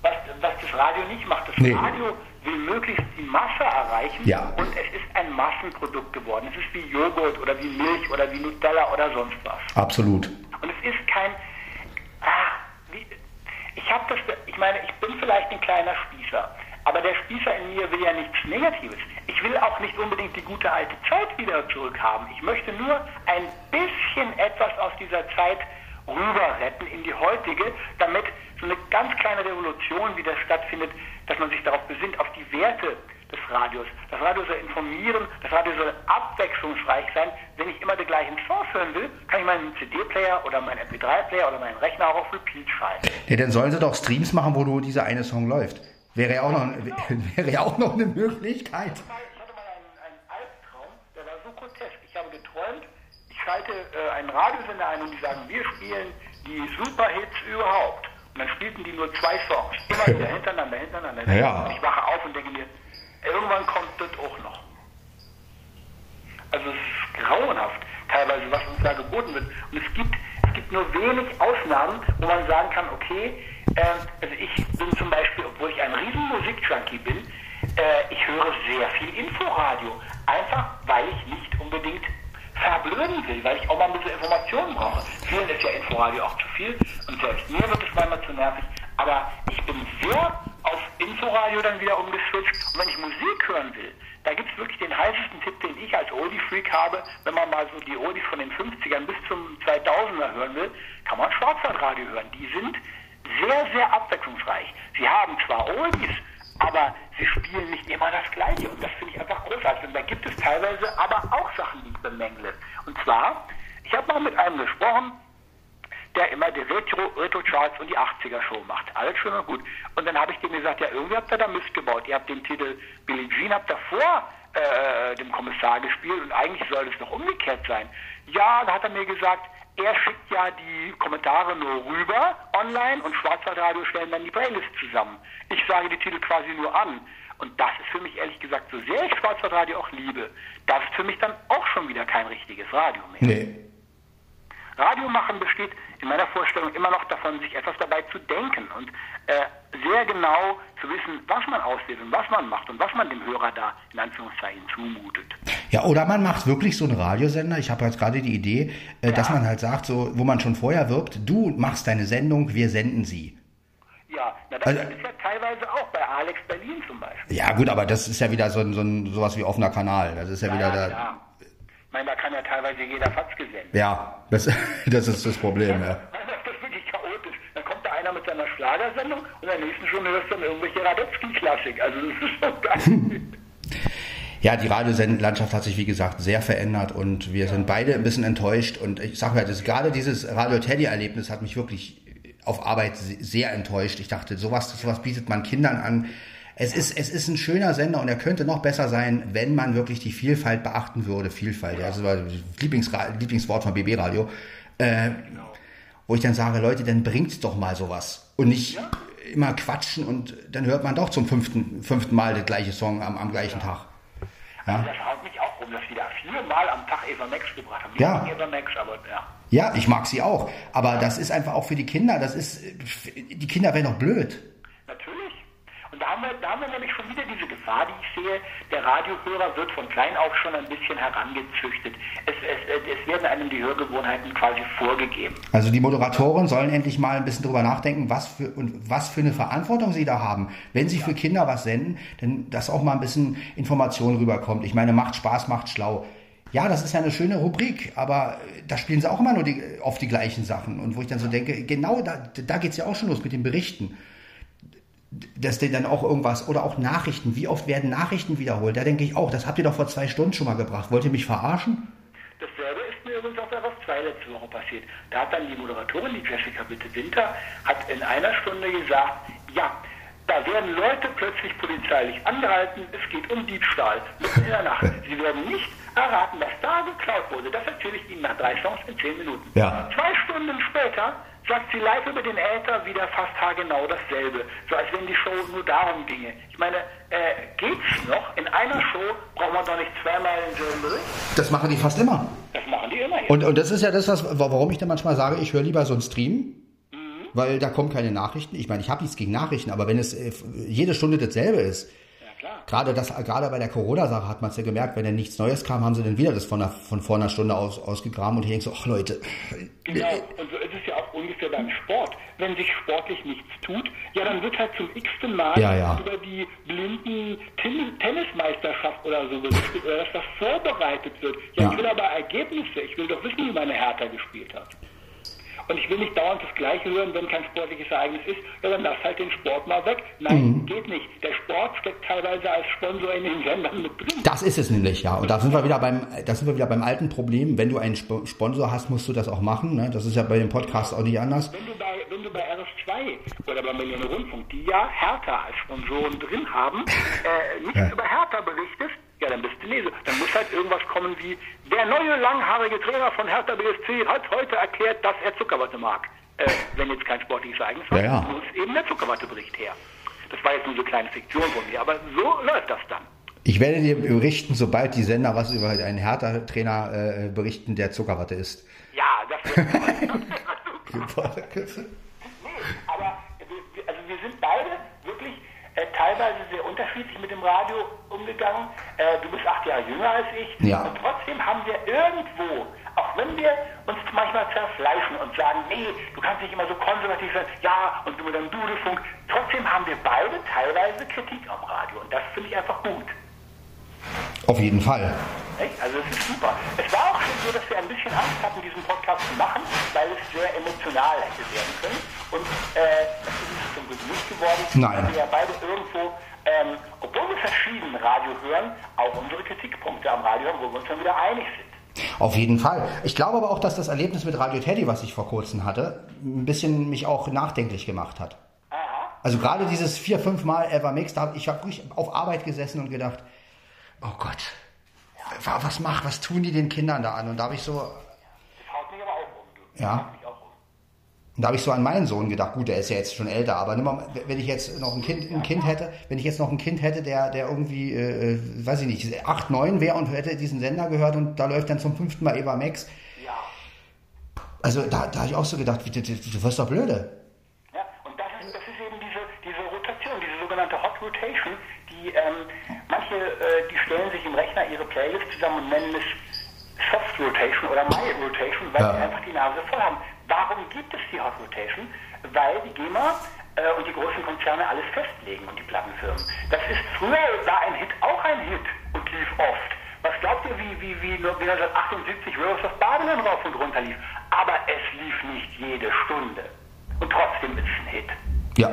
was, was das Radio nicht macht. Das nee. Radio will möglichst die Masse erreichen ja. und es ist ein Massenprodukt geworden. Es ist wie Joghurt oder wie Milch oder wie Nutella oder sonst was. Absolut. Und es ist kein, ah, wie, ich habe das, ich meine, ich bin vielleicht ein kleiner Spießer, aber der Spießer in mir will ja nichts Negatives. Ich will auch nicht unbedingt die gute alte Zeit wieder zurückhaben. Ich möchte nur ein bisschen etwas aus dieser Zeit rüber retten in die heutige, damit so eine ganz kleine Revolution wieder stattfindet, dass man sich darauf besinnt, auf die Werte des Radios. Das Radio soll informieren, das Radio soll abwechslungsreich sein. Wenn ich immer die gleichen Songs hören will, kann ich meinen CD-Player oder meinen MP3-Player oder meinen Rechner auch auf Repeat schalten. Ja, dann sollen sie doch Streams machen, wo nur dieser eine Song läuft. Wäre ja auch noch, genau. [laughs] wäre ja auch noch eine Möglichkeit. Ich hatte mal einen, einen Albtraum, der war so grotesk. Ich habe geträumt, ich schalte äh, einen Radiosender ein und die sagen, wir spielen die Superhits überhaupt. Und dann spielten die nur zwei Songs. [laughs] Immer wieder hintereinander, hintereinander. Ja. Und ich wache auf und denke mir, irgendwann kommt das auch noch. Also es ist grauenhaft, teilweise, was uns da geboten wird. Und es gibt, es gibt nur wenig Ausnahmen, wo man sagen kann, okay, äh, also ich bin zum Beispiel, obwohl ich ein riesen Musikjunkie bin, äh, ich höre sehr viel Inforadio. Einfach, weil ich nicht unbedingt verblöden will, weil ich auch mal ein bisschen Informationen brauche. Vielen ist ja Inforadio auch zu viel und selbst mir wird es manchmal zu nervig. Aber ich bin sehr auf Inforadio dann wieder umgeswitcht. Und wenn ich Musik hören will, da gibt es wirklich den heißesten Tipp, den ich als Oldie-Freak habe. Wenn man mal so die Oldies von den 50ern bis zum 2000er hören will, kann man Schwarzwaldradio hören. Die sind sehr, sehr abwechslungsreich. Sie haben zwar Oldies, aber sie spielen nicht immer das Gleiche. Und das finde ich einfach großartig. Und da gibt es teilweise aber auch Sachen, die ich bemängle. Und zwar, ich habe mal mit einem gesprochen, der immer die Retro, Retro Charts und die 80er Show macht. Alles schön und gut. Und dann habe ich dem gesagt, ja, irgendwie habt ihr da Mist gebaut. Ihr habt den Titel Billie Jean habt davor äh, dem Kommissar gespielt und eigentlich soll es doch umgekehrt sein. Ja, da hat er mir gesagt, er schickt ja die Kommentare nur rüber online und Schwarzwaldradio stellen dann die Playlist zusammen. Ich sage die Titel quasi nur an. Und das ist für mich ehrlich gesagt, so sehr ich Schwarzwaldradio auch liebe, das ist für mich dann auch schon wieder kein richtiges Radio mehr. Nee. Radio machen besteht in meiner Vorstellung immer noch davon, sich etwas dabei zu denken und äh, sehr genau zu wissen, was man auswählt und was man macht und was man dem Hörer da in Anführungszeichen zumutet. Ja, oder man macht wirklich so einen Radiosender. Ich habe jetzt gerade die Idee, äh, ja. dass man halt sagt, so, wo man schon vorher wirbt, du machst deine Sendung, wir senden sie. Ja, na, das also, ist ja teilweise auch bei Alex Berlin zum Beispiel. Ja, gut, aber das ist ja wieder so, ein, so ein, sowas wie offener Kanal. Das ist ja, ja wieder da. Ja. Ich meine, da kann ja teilweise jeder Fatz gesendet. Ja, das, [laughs] das ist das Problem, ja. [laughs] Das ist wirklich chaotisch. Dann kommt da einer mit seiner Schlagersendung und in der nächsten Stunde hörst du dann irgendwelche Radetzky-Klassik. Also das ist schon geil. [laughs] Ja, die Radiosendenlandschaft hat sich, wie gesagt, sehr verändert und wir sind beide ein bisschen enttäuscht. Und ich sage ja, gerade dieses Radio-Teddy-Erlebnis hat mich wirklich auf Arbeit sehr enttäuscht. Ich dachte, sowas, sowas bietet man Kindern an. Es ist, es ist ein schöner Sender und er könnte noch besser sein, wenn man wirklich die Vielfalt beachten würde. Vielfalt, ja, das war das Lieblings, Lieblingswort von BB Radio. Äh, wo ich dann sage, Leute, dann bringt doch mal sowas. Und nicht immer quatschen und dann hört man doch zum fünften, fünften Mal das gleiche Song am, am gleichen Tag. Ja. Also das haut mich auch rum, dass die da viermal am Tag Eva Max gebracht haben. Ja. Eva Max, aber ja. Ja, ich mag sie auch. Aber das ist einfach auch für die Kinder, das ist, die Kinder werden doch blöd. Haben, wir, da haben wir nämlich schon wieder diese Gefahr, die ich sehe. Der Radiohörer wird von klein auf schon ein bisschen herangezüchtet. Es, es, es werden einem die Hörgewohnheiten quasi vorgegeben. Also die Moderatoren sollen endlich mal ein bisschen drüber nachdenken, was für, und was für eine Verantwortung sie da haben. Wenn sie ja. für Kinder was senden, dann dass auch mal ein bisschen Information rüberkommt. Ich meine, macht Spaß, macht schlau ja, das ist ja eine schöne Rubrik, aber da spielen sie auch immer nur die, oft die gleichen Sachen. Und wo ich dann so denke, genau da, da geht es ja auch schon los mit den Berichten. Dass die dann auch irgendwas, oder auch Nachrichten, wie oft werden Nachrichten wiederholt? Da denke ich auch, das habt ihr doch vor zwei Stunden schon mal gebracht. Wollt ihr mich verarschen? Dasselbe ist mir übrigens auf der RF 2 letzte Woche passiert. Da hat dann die Moderatorin, die Jessica Bitte-Winter, hat in einer Stunde gesagt, ja, da werden Leute plötzlich polizeilich angehalten, es geht um Diebstahl mitten in der Nacht. Sie werden nicht erraten, was da geklaut wurde. Das erzähle ich Ihnen nach drei Songs in zehn Minuten. Ja. Zwei Stunden später sagt sie live über den Äther wieder fast haargenau dasselbe. So als wenn die Show nur darum ginge. Ich meine, äh, geht's noch? In einer Show braucht man doch nicht zweimal denselben Bericht. Das machen die fast immer. Das machen die immer. Und, und das ist ja das, was, warum ich dann manchmal sage, ich höre lieber so einen Stream weil da kommen keine Nachrichten. Ich meine, ich habe nichts gegen Nachrichten, aber wenn es äh, jede Stunde dasselbe ist, Gerade, das, gerade bei der Corona-Sache hat man es ja gemerkt, wenn dann nichts Neues kam, haben sie dann wieder das von, der, von vor einer Stunde aus, ausgegraben und ich denke so, ach Leute. Genau, und so Sport. Wenn sich sportlich nichts tut, ja, dann wird halt zum x-ten Mal ja, ja. über die blinden Tennismeisterschaft oder so berichtet, oder dass das vorbereitet wird. Ja, ja, ich will aber Ergebnisse, ich will doch wissen, wie meine Hertha gespielt hat. Und ich will nicht dauernd das Gleiche hören, wenn kein sportliches Ereignis ist, ja, dann lass halt den Sport mal weg. Nein, mhm. geht nicht. Der Sport steckt teilweise als Sponsor in den Sendern mit drin. Das ist es nämlich, ja. Und da sind wir wieder beim, da sind wir wieder beim alten Problem. Wenn du einen Sponsor hast, musst du das auch machen. Ne? Das ist ja bei dem Podcast auch nicht anders. Wenn du bei, wenn du bei RS2 oder bei Millionen Rundfunk, die ja Hertha als Sponsoren drin haben, äh, nicht ja. über Hertha berichtest, ja, dann bist du Lese. Dann muss halt irgendwas kommen wie, der neue langhaarige Trainer von Hertha BSC hat heute erklärt, dass er Zuckerwatte mag. Äh, wenn jetzt kein sportliches Ereignis ja, ja. muss eben der Zuckerwattebericht her. Das war jetzt nur so eine kleine Fiktion von mir, aber so läuft das dann. Ich werde dir berichten, sobald die Sender was über einen Hertha-Trainer äh, berichten, der Zuckerwatte ist. Ja, das wird [laughs] toll. nee, aber also wir sind beide äh, teilweise sehr unterschiedlich mit dem Radio umgegangen. Äh, du bist acht Jahre jünger als ich. Ja. Und trotzdem haben wir irgendwo, auch wenn wir uns manchmal zerfleischen und sagen, nee, du kannst nicht immer so konservativ sein, ja, und du mit deinem Dudelfunk, trotzdem haben wir beide teilweise Kritik am Radio. Und das finde ich einfach gut. Auf jeden Fall. Also es ist super. Es war auch schon so, dass wir ein bisschen Angst hatten, diesen Podcast zu machen, weil es sehr emotional hätte werden können. Und äh, das ist es zum nicht geworden. Nein. Weil wir ja beide irgendwo, ähm, obwohl wir verschieden Radio hören, auch unsere Kritikpunkte am Radio haben, wo wir uns dann wieder einig sind. Auf jeden Fall. Ich glaube aber auch, dass das Erlebnis mit Radio Teddy, was ich vor kurzem hatte, ein bisschen mich auch nachdenklich gemacht hat. Also gerade dieses vier, fünf Mal Ever Mix, da hab ich habe wirklich auf Arbeit gesessen und gedacht, oh Gott, was macht, was tun die den Kindern da an? Und da habe ich so. Das haut mich aber auch um. Ja. Und da habe ich so an meinen Sohn gedacht, gut, der ist ja jetzt schon älter, aber mal, wenn ich jetzt noch ein Kind, ein Kind hätte, wenn ich jetzt noch ein Kind hätte, der, der irgendwie, äh, weiß ich nicht, acht, neun wäre und hätte diesen Sender gehört und da läuft dann zum fünften Mal Eva Max. Ja. Also da, da habe ich auch so gedacht, du, du, du wirst doch blöde. Ja, und das ist, das ist eben diese, diese Rotation, diese sogenannte Hot Rotation, die ähm, manche, äh, die stellen sich im Rechner ihre Playlist zusammen und nennen es Soft Rotation oder My Rotation, weil ja. sie einfach die Nase voll haben. Warum gibt es die Hot Rotation? Weil die GEMA äh, und die großen Konzerne alles festlegen und die Plattenfirmen. Das ist früher war ein Hit auch ein Hit und lief oft. Was glaubt ihr, wie, wie, wie, wie 1978 Rose of Babylon rauf und runter lief? Aber es lief nicht jede Stunde. Und trotzdem ist es ein Hit. Ja.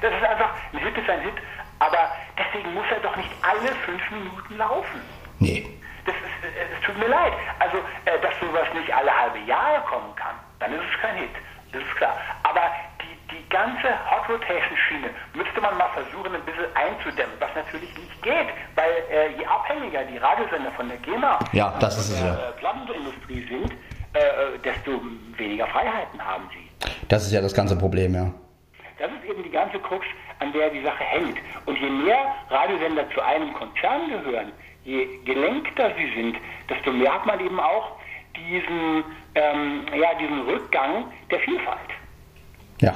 Das ist einfach, ein Hit ist ein Hit, aber deswegen muss er doch nicht alle fünf Minuten laufen. Nee. Das ist, äh, es tut mir leid. Also, äh, dass sowas nicht alle halbe Jahre kommen kann, dann ist es kein Hit. Das ist klar. Aber die, die ganze Hot Rotation Schiene müsste man mal versuchen, ein bisschen einzudämmen, was natürlich nicht geht, weil äh, je abhängiger die Radiosender von der GEMA ja, das ist der ja. Äh, Plattenindustrie sind, äh, desto weniger Freiheiten haben sie. Das ist ja das ganze Problem, ja. Das ist eben die ganze Krux, an der die Sache hängt. Und je mehr Radiosender zu einem Konzern gehören, je gelenkter sie sind, desto mehr hat man eben auch diesen, ähm, ja, diesen Rückgang der Vielfalt. Ja.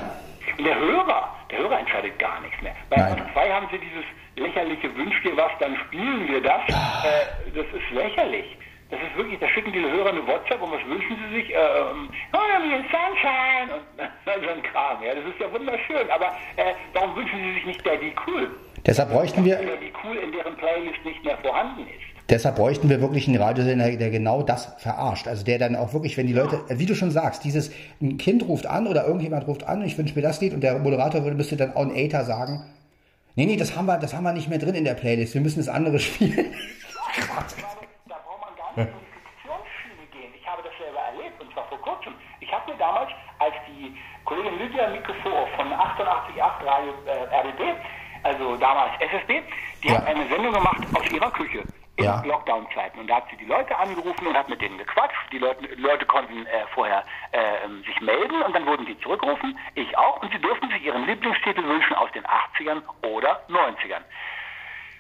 Und der Hörer, der Hörer entscheidet gar nichts mehr. Bei Nein. 2 haben sie dieses lächerliche Wünsch dir was, dann spielen wir das. Äh, das ist lächerlich. Das ist wirklich, da schicken die Hörer eine WhatsApp und was wünschen sie sich? Ähm, oh, Sunshine und [laughs] so ein Kram. Ja, das ist ja wunderschön. Aber äh, warum wünschen sie sich nicht Daddy Cool? Deshalb bräuchten wir. Daddy Cool in deren Playlist nicht mehr vorhanden ist. Deshalb bräuchten wir wirklich einen Radiosender, der genau das verarscht. Also der dann auch wirklich, wenn die Leute, wie du schon sagst, dieses ein Kind ruft an oder irgendjemand ruft an, ich wünsche mir das Lied und der Moderator würde, müsste dann on Aether sagen, nee, nee, das haben wir, das haben wir nicht mehr drin in der Playlist, wir müssen das andere [laughs] spielen. da braucht man gar nicht in die Fiktionsschiene gehen. Ich habe das selber erlebt und zwar vor kurzem. Ich habe mir damals, als die Kollegin Lydia Mikrofor von 888 Radio äh, RBB, also damals SSB, die ja. hat eine Sendung gemacht aus ihrer Küche in ja. Lockdown-Zeiten. Und da hat sie die Leute angerufen und hat mit denen gequatscht. Die Leute, Leute konnten äh, vorher äh, sich melden und dann wurden die zurückgerufen, ich auch, und sie durften sich ihren Lieblingstitel wünschen aus den 80ern oder 90ern.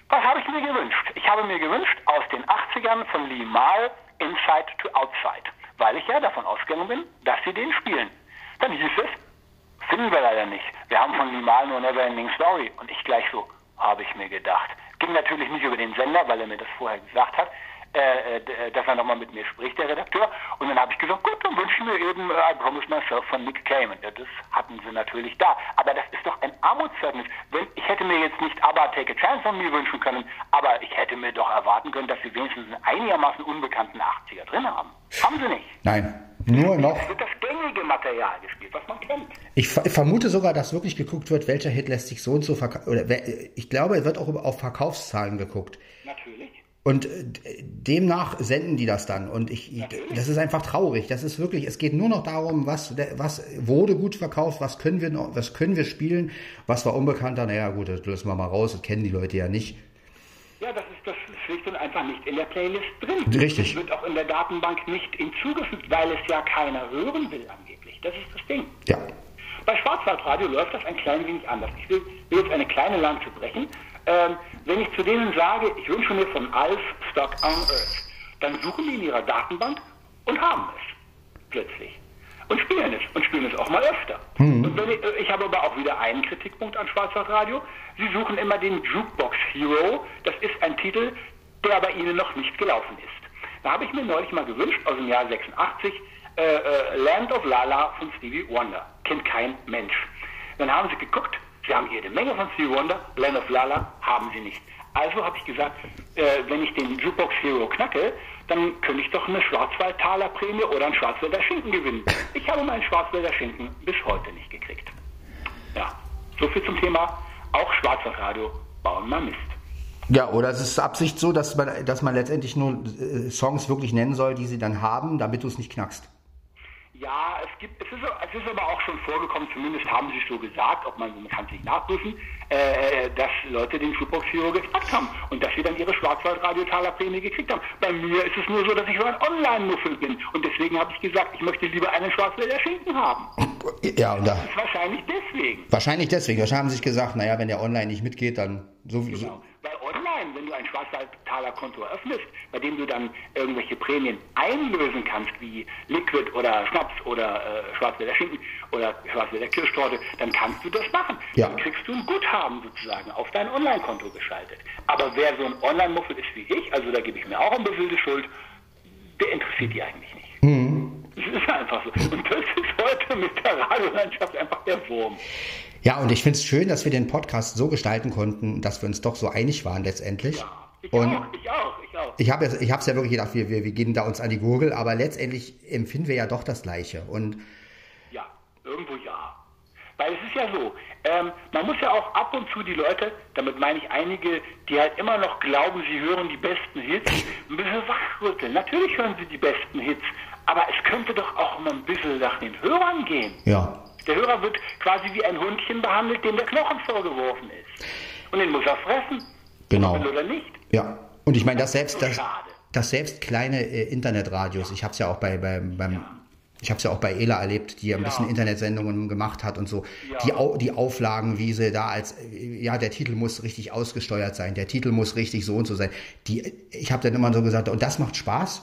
Was habe ich mir gewünscht? Ich habe mir gewünscht aus den 80ern von Lee Mal Inside to Outside, weil ich ja davon ausgegangen bin, dass sie den spielen. Dann hieß es, finden wir leider nicht. Wir haben von Lee Mal nur Neverending Story. Und ich gleich so, habe ich mir gedacht. Ging natürlich nicht über den Sender, weil er mir das vorher gesagt hat, äh, äh dass er nochmal mit mir spricht, der Redakteur. Und dann habe ich gesagt, gut, dann wünsche ich mir eben äh, I Promise Myself von Nick Cayman. Ja, das hatten sie natürlich da. Aber das ist doch ein Armutszeugnis. Wenn, ich hätte mir jetzt nicht aber Take a Chance von mir wünschen können, aber ich hätte mir doch erwarten können, dass sie wenigstens einen einigermaßen unbekannten 80er drin haben. Haben sie nicht. Nein. Nur noch. Es wird das gängige Material gespielt, was man kennt. Ich, vermute sogar, dass wirklich geguckt wird, welcher Hit lässt sich so und so verkaufen. ich glaube, es wird auch auf Verkaufszahlen geguckt. Natürlich. Und äh, demnach senden die das dann. Und ich, das ist einfach traurig. Das ist wirklich, es geht nur noch darum, was, was wurde gut verkauft, was können wir noch, was können wir spielen, was war unbekannter. Naja, gut, das lassen wir mal raus, das kennen die Leute ja nicht. Ja, das ist, das schlicht und einfach nicht in der Playlist drin. Richtig. Das wird auch in der Datenbank nicht hinzugefügt, weil es ja keiner hören will angeblich. Das ist das Ding. Ja. Bei Schwarzwaldradio läuft das ein klein wenig anders. Ich will, will jetzt eine kleine Lanze brechen. Ähm, wenn ich zu denen sage, ich wünsche mir von Alf Stock on Earth, dann suchen die in ihrer Datenbank und haben es. Plötzlich und spielen es und spielen es auch mal öfter. Mhm. Und ich, äh, ich, habe aber auch wieder einen Kritikpunkt an Schwarzwaldradio. Sie suchen immer den Jukebox Hero. Das ist ein Titel, der bei Ihnen noch nicht gelaufen ist. Da habe ich mir neulich mal gewünscht, aus dem Jahr 86, äh, äh, Land of Lala von Stevie Wonder. Kennt kein Mensch. Dann haben sie geguckt, sie haben jede Menge von Stevie Wonder, Land of Lala haben sie nicht. Also habe ich gesagt, äh, wenn ich den Jukebox Hero knacke, dann könnte ich doch eine Schwarzwaldtaler Prämie oder einen Schwarzwälder Schinken gewinnen. Ich habe meinen Schwarzwälder Schinken bis heute nicht gekriegt. Ja, so viel zum Thema. Auch Schwarzwaldradio bauen mal Mist. Ja, oder es ist Absicht so, dass man, dass man letztendlich nur äh, Songs wirklich nennen soll, die sie dann haben, damit du es nicht knackst. Ja, es gibt, es ist, es ist aber auch schon vorgekommen, zumindest haben sie es so gesagt, ob man, man kann es nicht nachprüfen, äh, dass Leute den Jukebox Hero gefragt haben und dass sie dann ihre Schwarzwald-Radio-Talerprämie gekriegt haben. Bei mir ist es nur so, dass ich so ein Online-Muffel bin und deswegen habe ich gesagt, ich möchte lieber einen Schwarzwälder Schinken haben. Ja, und da, Das ist wahrscheinlich deswegen. wahrscheinlich deswegen. Wahrscheinlich haben sie sich gesagt, naja, wenn der online nicht mitgeht, dann sowieso. Genau. Online, wenn du ein Schwarzwaldtaler-Konto eröffnest, bei dem du dann irgendwelche Prämien einlösen kannst, wie Liquid oder Schnaps oder äh, Schwarzwälder Schinken oder Schwarzwälder Kirschtorte, dann kannst du das machen. Ja. Dann kriegst du ein Guthaben sozusagen auf dein Online-Konto geschaltet. Aber wer so ein Online-Muffel ist wie ich, also da gebe ich mir auch ein bisschen die Schuld, der interessiert die eigentlich nicht. Mhm. Das ist einfach so. Und das ist heute mit der Radiolandschaft einfach der Wurm. Ja, und ich finde es schön, dass wir den Podcast so gestalten konnten, dass wir uns doch so einig waren letztendlich. Ich Und auch, ich auch, ich auch. ich habe es hab's ja wirklich gedacht, wir, wir, wir gehen da uns an die Gurgel, aber letztendlich empfinden wir ja doch das Gleiche. Und Ja, irgendwo ja. Weil es ist ja so, ähm, man muss ja auch ab und zu die Leute, damit meine ich einige, die halt immer noch glauben, sie hören die besten Hits, ein bisschen wachrütteln. Natürlich hören sie die besten Hits, aber es könnte doch auch mal ein bisschen nach den Hörern gehen. ja, Der Hörer wird quasi wie ein Hundchen behandelt, dem der Knochen vorgeworfen ist. Und den muss er fressen. Genau. Oder nicht. ja. Und ich meine, dass selbst, das, dass selbst kleine äh, Internetradios, ich habe es ja auch bei, bei, beim, ich habe es ja auch bei Ela erlebt, die ja ein bisschen Internetsendungen gemacht hat und so. Ja. Die, Au, die Auflagen, wie sie da als, äh, ja, der Titel muss richtig ausgesteuert sein, der Titel muss richtig so und so sein. Die, ich habe dann immer so gesagt, und das macht Spaß.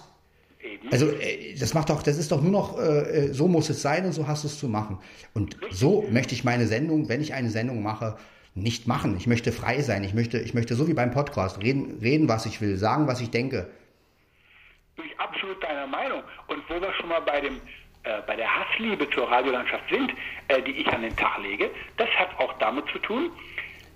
Eben. Also äh, das macht doch, das ist doch nur noch, äh, äh, so muss es sein und so hast du es zu machen. Und so möchte ich meine Sendung, wenn ich eine Sendung mache, nicht machen. Ich möchte frei sein. Ich möchte, ich möchte so wie beim Podcast reden, reden, was ich will, sagen, was ich denke. bin ich absolut deiner Meinung. Und wo wir schon mal bei dem äh, bei der Hassliebe zur Radiolandschaft sind, äh, die ich an den Tag lege, das hat auch damit zu tun,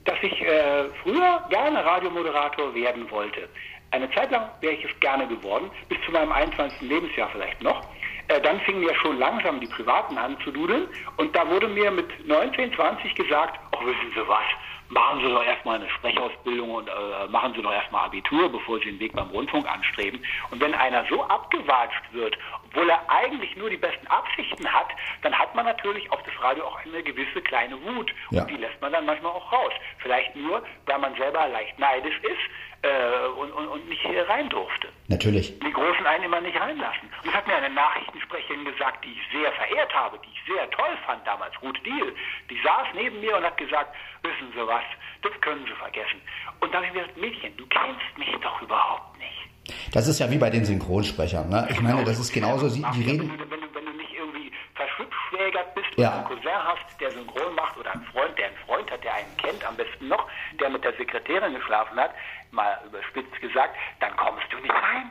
dass ich äh, früher gerne Radiomoderator werden wollte. Eine Zeit lang wäre ich es gerne geworden, bis zu meinem 21. Lebensjahr vielleicht noch. Äh, dann fingen ja schon langsam die Privaten an zu dudeln und da wurde mir mit 19, 20 gesagt, oh wissen Sie was, machen Sie doch erstmal eine Sprechausbildung und äh, machen Sie doch erstmal Abitur, bevor Sie den Weg beim Rundfunk anstreben. Und wenn einer so abgewatscht wird, obwohl er eigentlich nur die besten Absichten hat, dann hat man natürlich auf das Radio auch eine gewisse kleine Wut. Ja. Und die lässt man dann manchmal auch raus. Vielleicht nur, weil man selber leicht neidisch ist äh, und, und, und nicht hier rein durfte Natürlich. die Großen einen immer nicht reinlassen. Und das hat mir eine Nachrichtensprecherin gesagt, die ich sehr verehrt habe, die ich sehr toll fand damals, Ruth Diel. Die saß neben mir und hat gesagt, wissen Sie was, das können Sie vergessen. Und dann habe ich mir gesagt, Mädchen, du kennst mich doch überhaupt nicht. Das ist ja wie bei den Synchronsprechern. Ne? Ich meine, das ist genauso, sie, die reden. wenn, du, wenn du nicht irgendwie verschwibschwägert bist Ja. oder einen Cousin hast, der synchron macht oder einen Freund, der einen Freund hat, der einen kennt, am besten noch, der mit der Sekretärin geschlafen hat, mal überspitzt gesagt, dann kommst du nicht rein.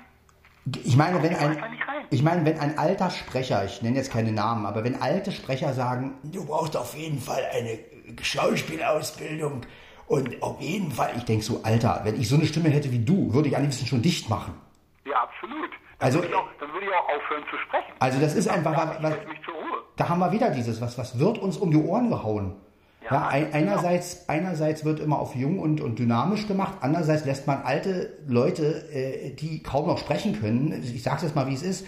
Ich meine, wenn ein, nicht rein. ich meine, wenn ein alter Sprecher, ich nenne jetzt keine Namen, aber wenn alte Sprecher sagen, du brauchst auf jeden Fall eine Schauspielausbildung und auf jeden Fall, ich denke so, Alter, wenn ich so eine Stimme hätte wie du, würde ich am liebsten schon dicht machen. Ja, absolut. Dann Also, würde ich auch, dann würde ich auch aufhören zu sprechen. Also das ist einfach, was, Ruhe. da haben wir wieder dieses, was, was wird uns um die Ohren gehauen. Ja, Ja, ein, einerseits, einerseits wird immer auf jung und, und dynamisch gemacht, andererseits lässt man alte Leute, äh, die kaum noch sprechen können, ich sage es jetzt mal, wie es ist,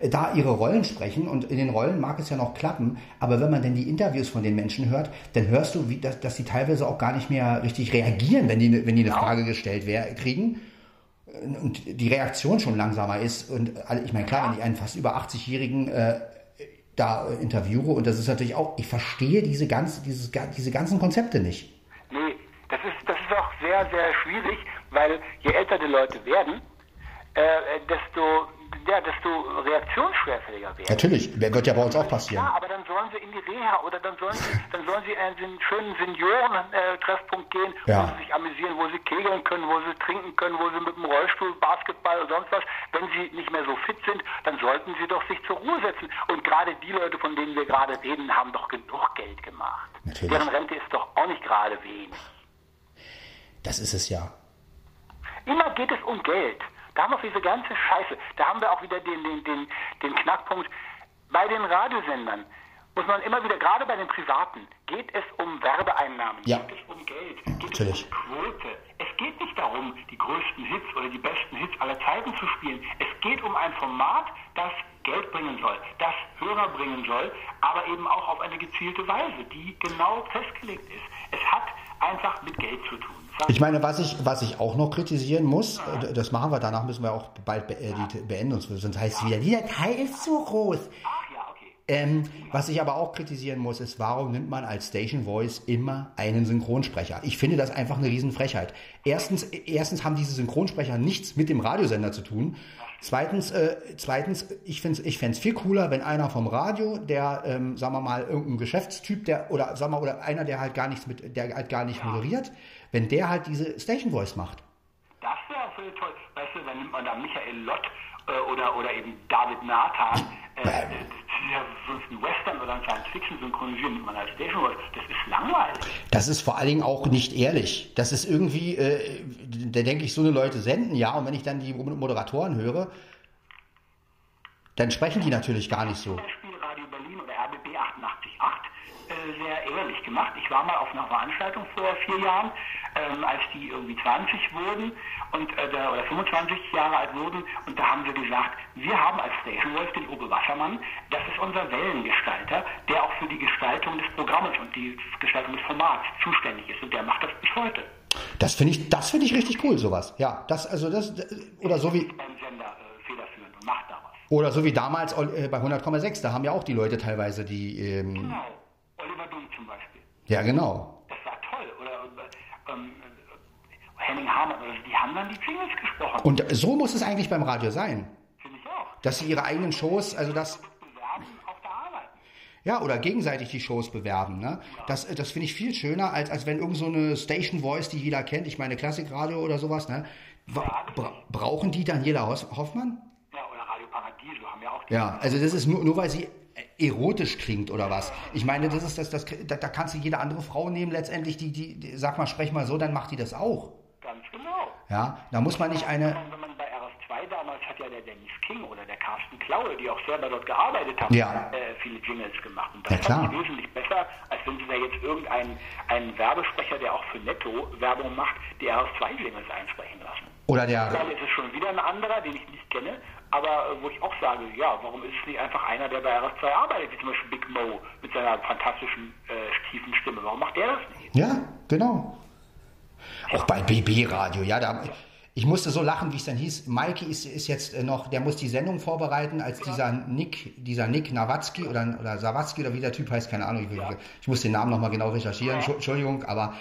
da ihre Rollen sprechen und in den Rollen mag es ja noch klappen, aber wenn man denn die Interviews von den Menschen hört, dann hörst du, wie, dass, dass die teilweise auch gar nicht mehr richtig reagieren, wenn die, ne- wenn die eine Genau. Frage gestellt wer, kriegen und die Reaktion schon langsamer ist. Und ich meine, klar, wenn ich einen fast über 80-Jährigen äh, da interviewe, und das ist natürlich auch, ich verstehe diese, ganze, dieses, diese ganzen Konzepte nicht. Nee, das ist, das ist auch sehr, sehr schwierig, weil je älter die Leute werden, äh, desto, ja, desto reaktionsschwerfälliger werden. Natürlich, wird ja bei uns auch passieren. Ja, aber dann sollen sie in die Reha oder dann sollen sie, dann sollen sie in einen schönen Senioren-Treffpunkt gehen, Ja. wo sie sich amüsieren, wo sie kegeln können, wo sie trinken können, wo sie mit dem Rollstuhl, Basketball oder sonst was, wenn sie nicht mehr so fit sind, dann sollten sie doch sich zur Ruhe setzen. Und gerade die Leute, von denen wir gerade reden, haben doch genug Geld gemacht. Natürlich. Deren Rente ist doch auch nicht gerade wenig. Das ist es ja. Immer geht es um Geld. Da haben wir auch diese ganze Scheiße. Da haben wir auch wieder den, den, den, den Knackpunkt. Bei den Radiosendern muss man immer wieder, gerade bei den Privaten, geht es um Werbeeinnahmen, Ja. geht es um Geld, geht Natürlich. es um Quote. Es geht nicht darum, die größten Hits oder die besten Hits aller Zeiten zu spielen. Es geht um ein Format, das Geld bringen soll, das Hörer bringen soll, aber eben auch auf eine gezielte Weise, die genau festgelegt ist. Es hat einfach mit Geld zu tun. Ich meine, was ich, was ich auch noch kritisieren muss, ja. das machen wir, danach müssen wir auch bald be äh, die beenden, sonst heißt es wieder, die Datei ist zu groß. Ähm, was ich aber auch kritisieren muss, ist, warum nimmt man als Station Voice immer einen Synchronsprecher? Ich finde das einfach eine Riesenfrechheit. Erstens, erstens haben diese Synchronsprecher nichts mit dem Radiosender zu tun. Zweitens, äh, zweitens ich finde es ich fänd's viel cooler, wenn einer vom Radio, der, ähm, sagen wir mal, irgendein Geschäftstyp, der, oder sagen wir, oder einer, der halt gar nichts mit, der halt gar nicht moderiert, wenn der halt diese Station Voice macht. Das wäre völlig toll. Weißt du, dann nimmt man da Michael Lott äh, oder, oder eben David Nathan, äh, [laughs] ja ein Western oder Science Fiction synchronisieren, nimmt man als Station Voice. Das ist langweilig. Das ist vor allen Dingen auch nicht ehrlich. Das ist irgendwie, äh, da denke ich, so eine Leute senden ja, und wenn ich dann die Moderatoren höre, dann sprechen die natürlich gar nicht so. Beispiel Radio Berlin oder RBB 88.8 äh, sehr ehrlich gemacht. Ich war mal auf einer Veranstaltung vor vier Jahren, ähm, als die irgendwie 20 wurden und äh, oder 25 Jahre alt wurden und da haben sie gesagt, wir haben als Station Wolf den Uwe Wassermann, das ist unser Wellengestalter, der auch für die Gestaltung des Programmes und die Gestaltung des Formats zuständig ist und der macht das bis heute. Das finde ich, das finde ich richtig cool, sowas. Ja, das, also das, oder so wie. Beim Sender äh, federführend und macht da was. Oder so wie damals äh, bei 100,6, da haben ja auch die Leute teilweise die. Ähm, genau. Oliver Dumm zum Beispiel. Ja, genau. Das war toll. Oder ähm, Henning Hamann, die haben dann die Jingles gesprochen. Und so muss es eigentlich beim Radio sein. Finde ich auch. Dass sie ihre eigenen Shows, also das. Ja, oder gegenseitig die Shows bewerben. Ne? Das, das finde ich viel schöner, als, als wenn irgend so eine Station Voice, die jeder kennt, ich meine Klassikradio oder sowas, ne? Bra brauchen die Daniela Hoffmann? Ja, oder Radio Paradiso haben ja auch die Ja, also das ist nur, nur weil sie erotisch klingt oder was. Ich meine, das ist das, das da, da kannst du jede andere Frau nehmen, letztendlich, die, die, die, sag mal, sprech mal so, dann macht die das auch. Ganz genau. Ja, da muss man nicht eine. Wenn man bei RS2 damals hat ja der Dennis King oder der Carsten Klaue, die auch selber dort gearbeitet haben, ja. äh, viele Jingles gemacht. Und das ja, ich wesentlich besser, als wenn sie da jetzt irgendeinen einen Werbesprecher, der auch für Netto Werbung macht, die RS2-Jingles einsprechen lassen. Oder der. Dann ist es schon wieder ein anderer, den ich nicht kenne, aber äh, wo ich auch sage, ja, warum ist es nicht einfach einer, der bei RS2 arbeitet, wie zum Beispiel Big Mo mit seiner fantastischen äh, tiefen Stimme? Warum macht der das nicht? Ja, genau. Auch bei BB Radio, ja, da, ich musste so lachen, wie es dann hieß. Mikey ist, ist jetzt äh, noch, der muss die Sendung vorbereiten, als dieser Nick, dieser Nick Nawatzki oder, oder Sawatzki oder wie der Typ heißt, keine Ahnung, ich, ja. ich muss den Namen nochmal genau recherchieren, ja. Entschuldigung, aber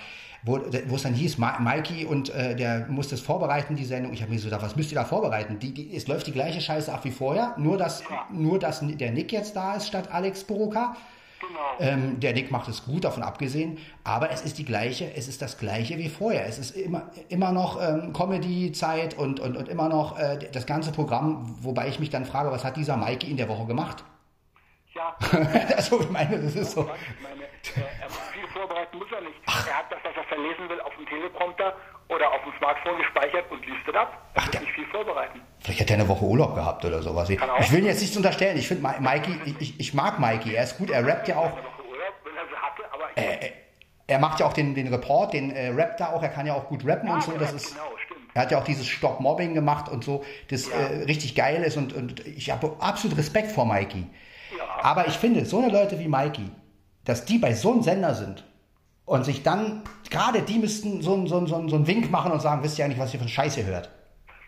wo, wo es dann hieß, Mikey und äh, der muss das vorbereiten, die Sendung. Ich habe mir so gedacht, was müsst ihr da vorbereiten? Die, die, es läuft die gleiche Scheiße ab wie vorher, nur dass, Ja. nur dass der Nick jetzt da ist statt Alex Boroka. Genau. Ähm, der Nick macht es gut, davon abgesehen, aber es ist die gleiche, es ist das gleiche wie vorher. Es ist immer, immer noch ähm, Comedy-Zeit und, und, und immer noch äh, das ganze Programm, wobei ich mich dann frage, was hat dieser Mikey in der Woche gemacht? Ja, [laughs] also ich meine, das ist so. meine, äh, er viel vorbereiten muss er nicht. Er hat das, was er verlesen will, auf dem Teleprompter oder auf dem Smartphone gespeichert und liest es ab. Er muss der- nicht viel vorbereiten. Vielleicht hat er eine Woche Urlaub gehabt oder sowas. Ich, ich will jetzt nichts unterstellen. Ich finde Mi- Mikey, ich- ich, ich mag Mikey. Er ist gut, er rappt ja auch. Er ich Äh, er macht ja auch den, den Report, den äh, rappt da auch. Er kann ja auch gut rappen und so. Das ist, genau, stimmt. er hat ja auch dieses Stop Mobbing gemacht und so, das Ja. äh, richtig geil ist und, und ich habe absolut Respekt vor Mikey. Ja. Aber ich finde, so eine Leute wie Mikey, dass die bei so einem Sender sind und sich dann, gerade die müssten so, einen- so, so, einen- so einen Wink machen und sagen, wisst ihr eigentlich, was ihr für Scheiße hört?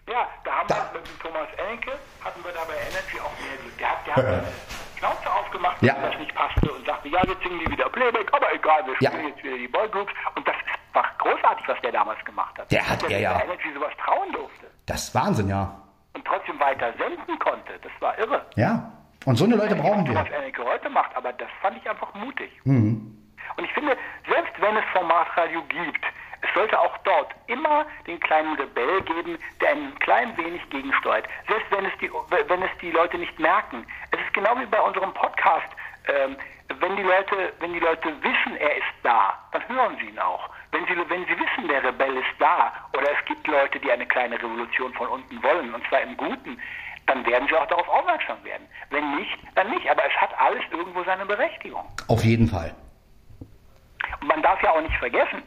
Ja, da haben Da- wir mit dem Thomas Enke, hatten wir da bei Energy auch mehr Glück. Der hat, der hat eine Schnauze aufgemacht, Ja. wenn das nicht passte und sagte, ja, jetzt singen die wieder Playback, aber egal, wir Ja. spielen jetzt wieder die Boygroups. Und das ist einfach großartig, was der damals gemacht hat. Der hat Dass er ja. bei Energy sowas trauen durfte Das ist Wahnsinn, ja. und trotzdem weiter senden konnte. Das war irre. Ja. Und so eine Leute brauchen was wir. Thomas Enke heute macht, aber das fand ich einfach mutig. Mhm. Und ich finde, selbst wenn es Formatradio gibt, es sollte auch dort immer den kleinen Rebell geben, der ein klein wenig gegensteuert. Selbst wenn es die, wenn es die Leute nicht merken. Es ist genau wie bei unserem Podcast. Ähm, wenn die Leute, wenn die Leute wissen, er ist da, dann hören sie ihn auch. Wenn sie, wenn sie wissen, der Rebell ist da, oder es gibt Leute, die eine kleine Revolution von unten wollen, und zwar im Guten, dann werden sie auch darauf aufmerksam werden. Wenn nicht, dann nicht. Aber es hat alles irgendwo seine Berechtigung. Auf jeden Fall. Und man darf ja auch nicht vergessen,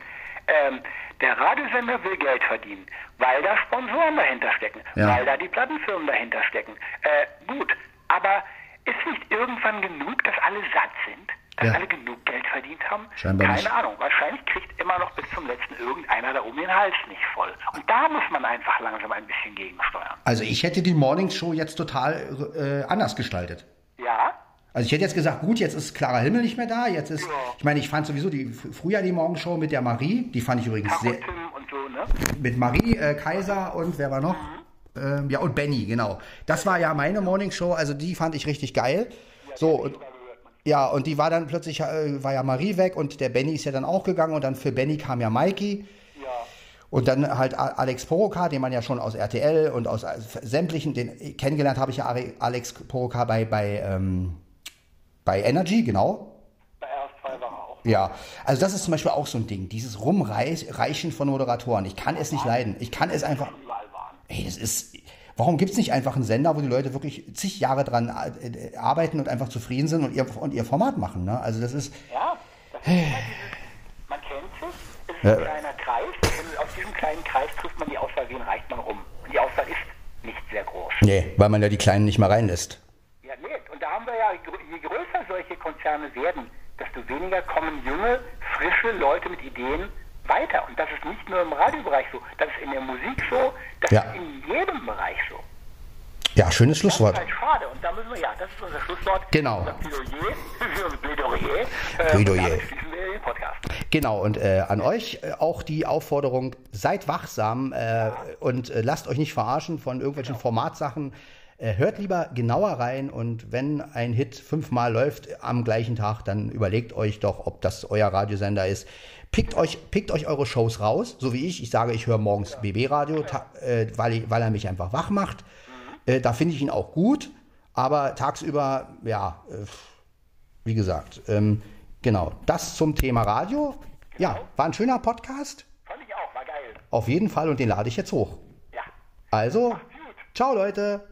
ähm, Der Radiosender will Geld verdienen, weil da Sponsoren dahinter stecken, Ja. weil da die Plattenfirmen dahinter stecken. Äh, gut, aber ist nicht irgendwann genug, dass alle satt sind? Dass Ja. alle genug Geld verdient haben? Scheinbar Keine nicht. Ahnung. Wahrscheinlich kriegt immer noch bis zum letzten irgendeiner da oben den Hals nicht voll. Und da muss man einfach langsam ein bisschen gegensteuern. Also ich hätte die Morning Show jetzt total äh, anders gestaltet. Ja? Also ich hätte jetzt gesagt, gut, jetzt ist Clara Himmel nicht mehr da. Jetzt ist, Ja. ich meine, ich fand sowieso die früher die Morgenshow mit der Marie, die fand ich übrigens Caro sehr, so, ne? mit Marie äh, Kaiser und wer war noch? Ähm, ja und Benny, genau. Das war ja meine Morning Show, also die fand ich richtig geil. So und ja und die war dann plötzlich äh, war ja Marie weg und der Benny ist ja dann auch gegangen und dann für Benny kam ja Mikey. Ja. Und dann halt Alex Poroka, den man ja schon aus RTL und aus äh, sämtlichen, den kennengelernt habe ich ja Alex Poroka bei, bei, ähm, bei Energy, genau. Bei RS2 war er auch. Ja, also das ist zum Beispiel auch so ein Ding, dieses Rumreichen von Moderatoren. Ich kann es nicht leiden. Ich kann es einfach. Überall waren. Ey, das ist. Warum gibt es nicht einfach einen Sender, wo die Leute wirklich zig Jahre dran äh, arbeiten und einfach zufrieden sind und ihr, und ihr Format machen? Ne? Also das ist. Ja, das ist dieses, man kennt sich, es ist ein kleiner Kreis und aus diesem kleinen Kreis trifft man die Auswahl, wen reicht man rum. Und die Auswahl ist nicht sehr groß. Nee, weil man ja die Kleinen nicht mal reinlässt. Ja, ja, je größer solche Konzerne werden, desto weniger kommen junge, frische Leute mit Ideen weiter. Und das ist nicht nur im Radiobereich so, das ist in der Musik so, das Ja. ist in jedem Bereich so. Ja, schönes Das ist Schlusswort. halt schade. Und da müssen wir, ja, das ist unser Schlusswort. Genau. Unser Plädoyer. [laughs] Plädoyer. Äh, Plädoyer. wir den Podcast. Genau, und äh, an euch äh, auch die Aufforderung, seid wachsam äh, und äh, lasst euch nicht verarschen von irgendwelchen Formatsachen. Äh, hört lieber genauer rein und wenn ein Hit fünfmal läuft am gleichen Tag, dann überlegt euch doch, ob das euer Radiosender ist. Pickt euch, pickt euch eure Shows raus, so wie ich. Ich sage, ich höre morgens BB-Radio, äh, weil, weil er mich einfach wach macht. Äh, da finde ich ihn auch gut, aber tagsüber, ja, äh, wie gesagt, ähm, genau, das zum Thema Radio. Ja, war ein schöner Podcast. Fand ich auch, war geil. Auf jeden Fall und den lade ich jetzt hoch. Ja. Also, ciao Leute.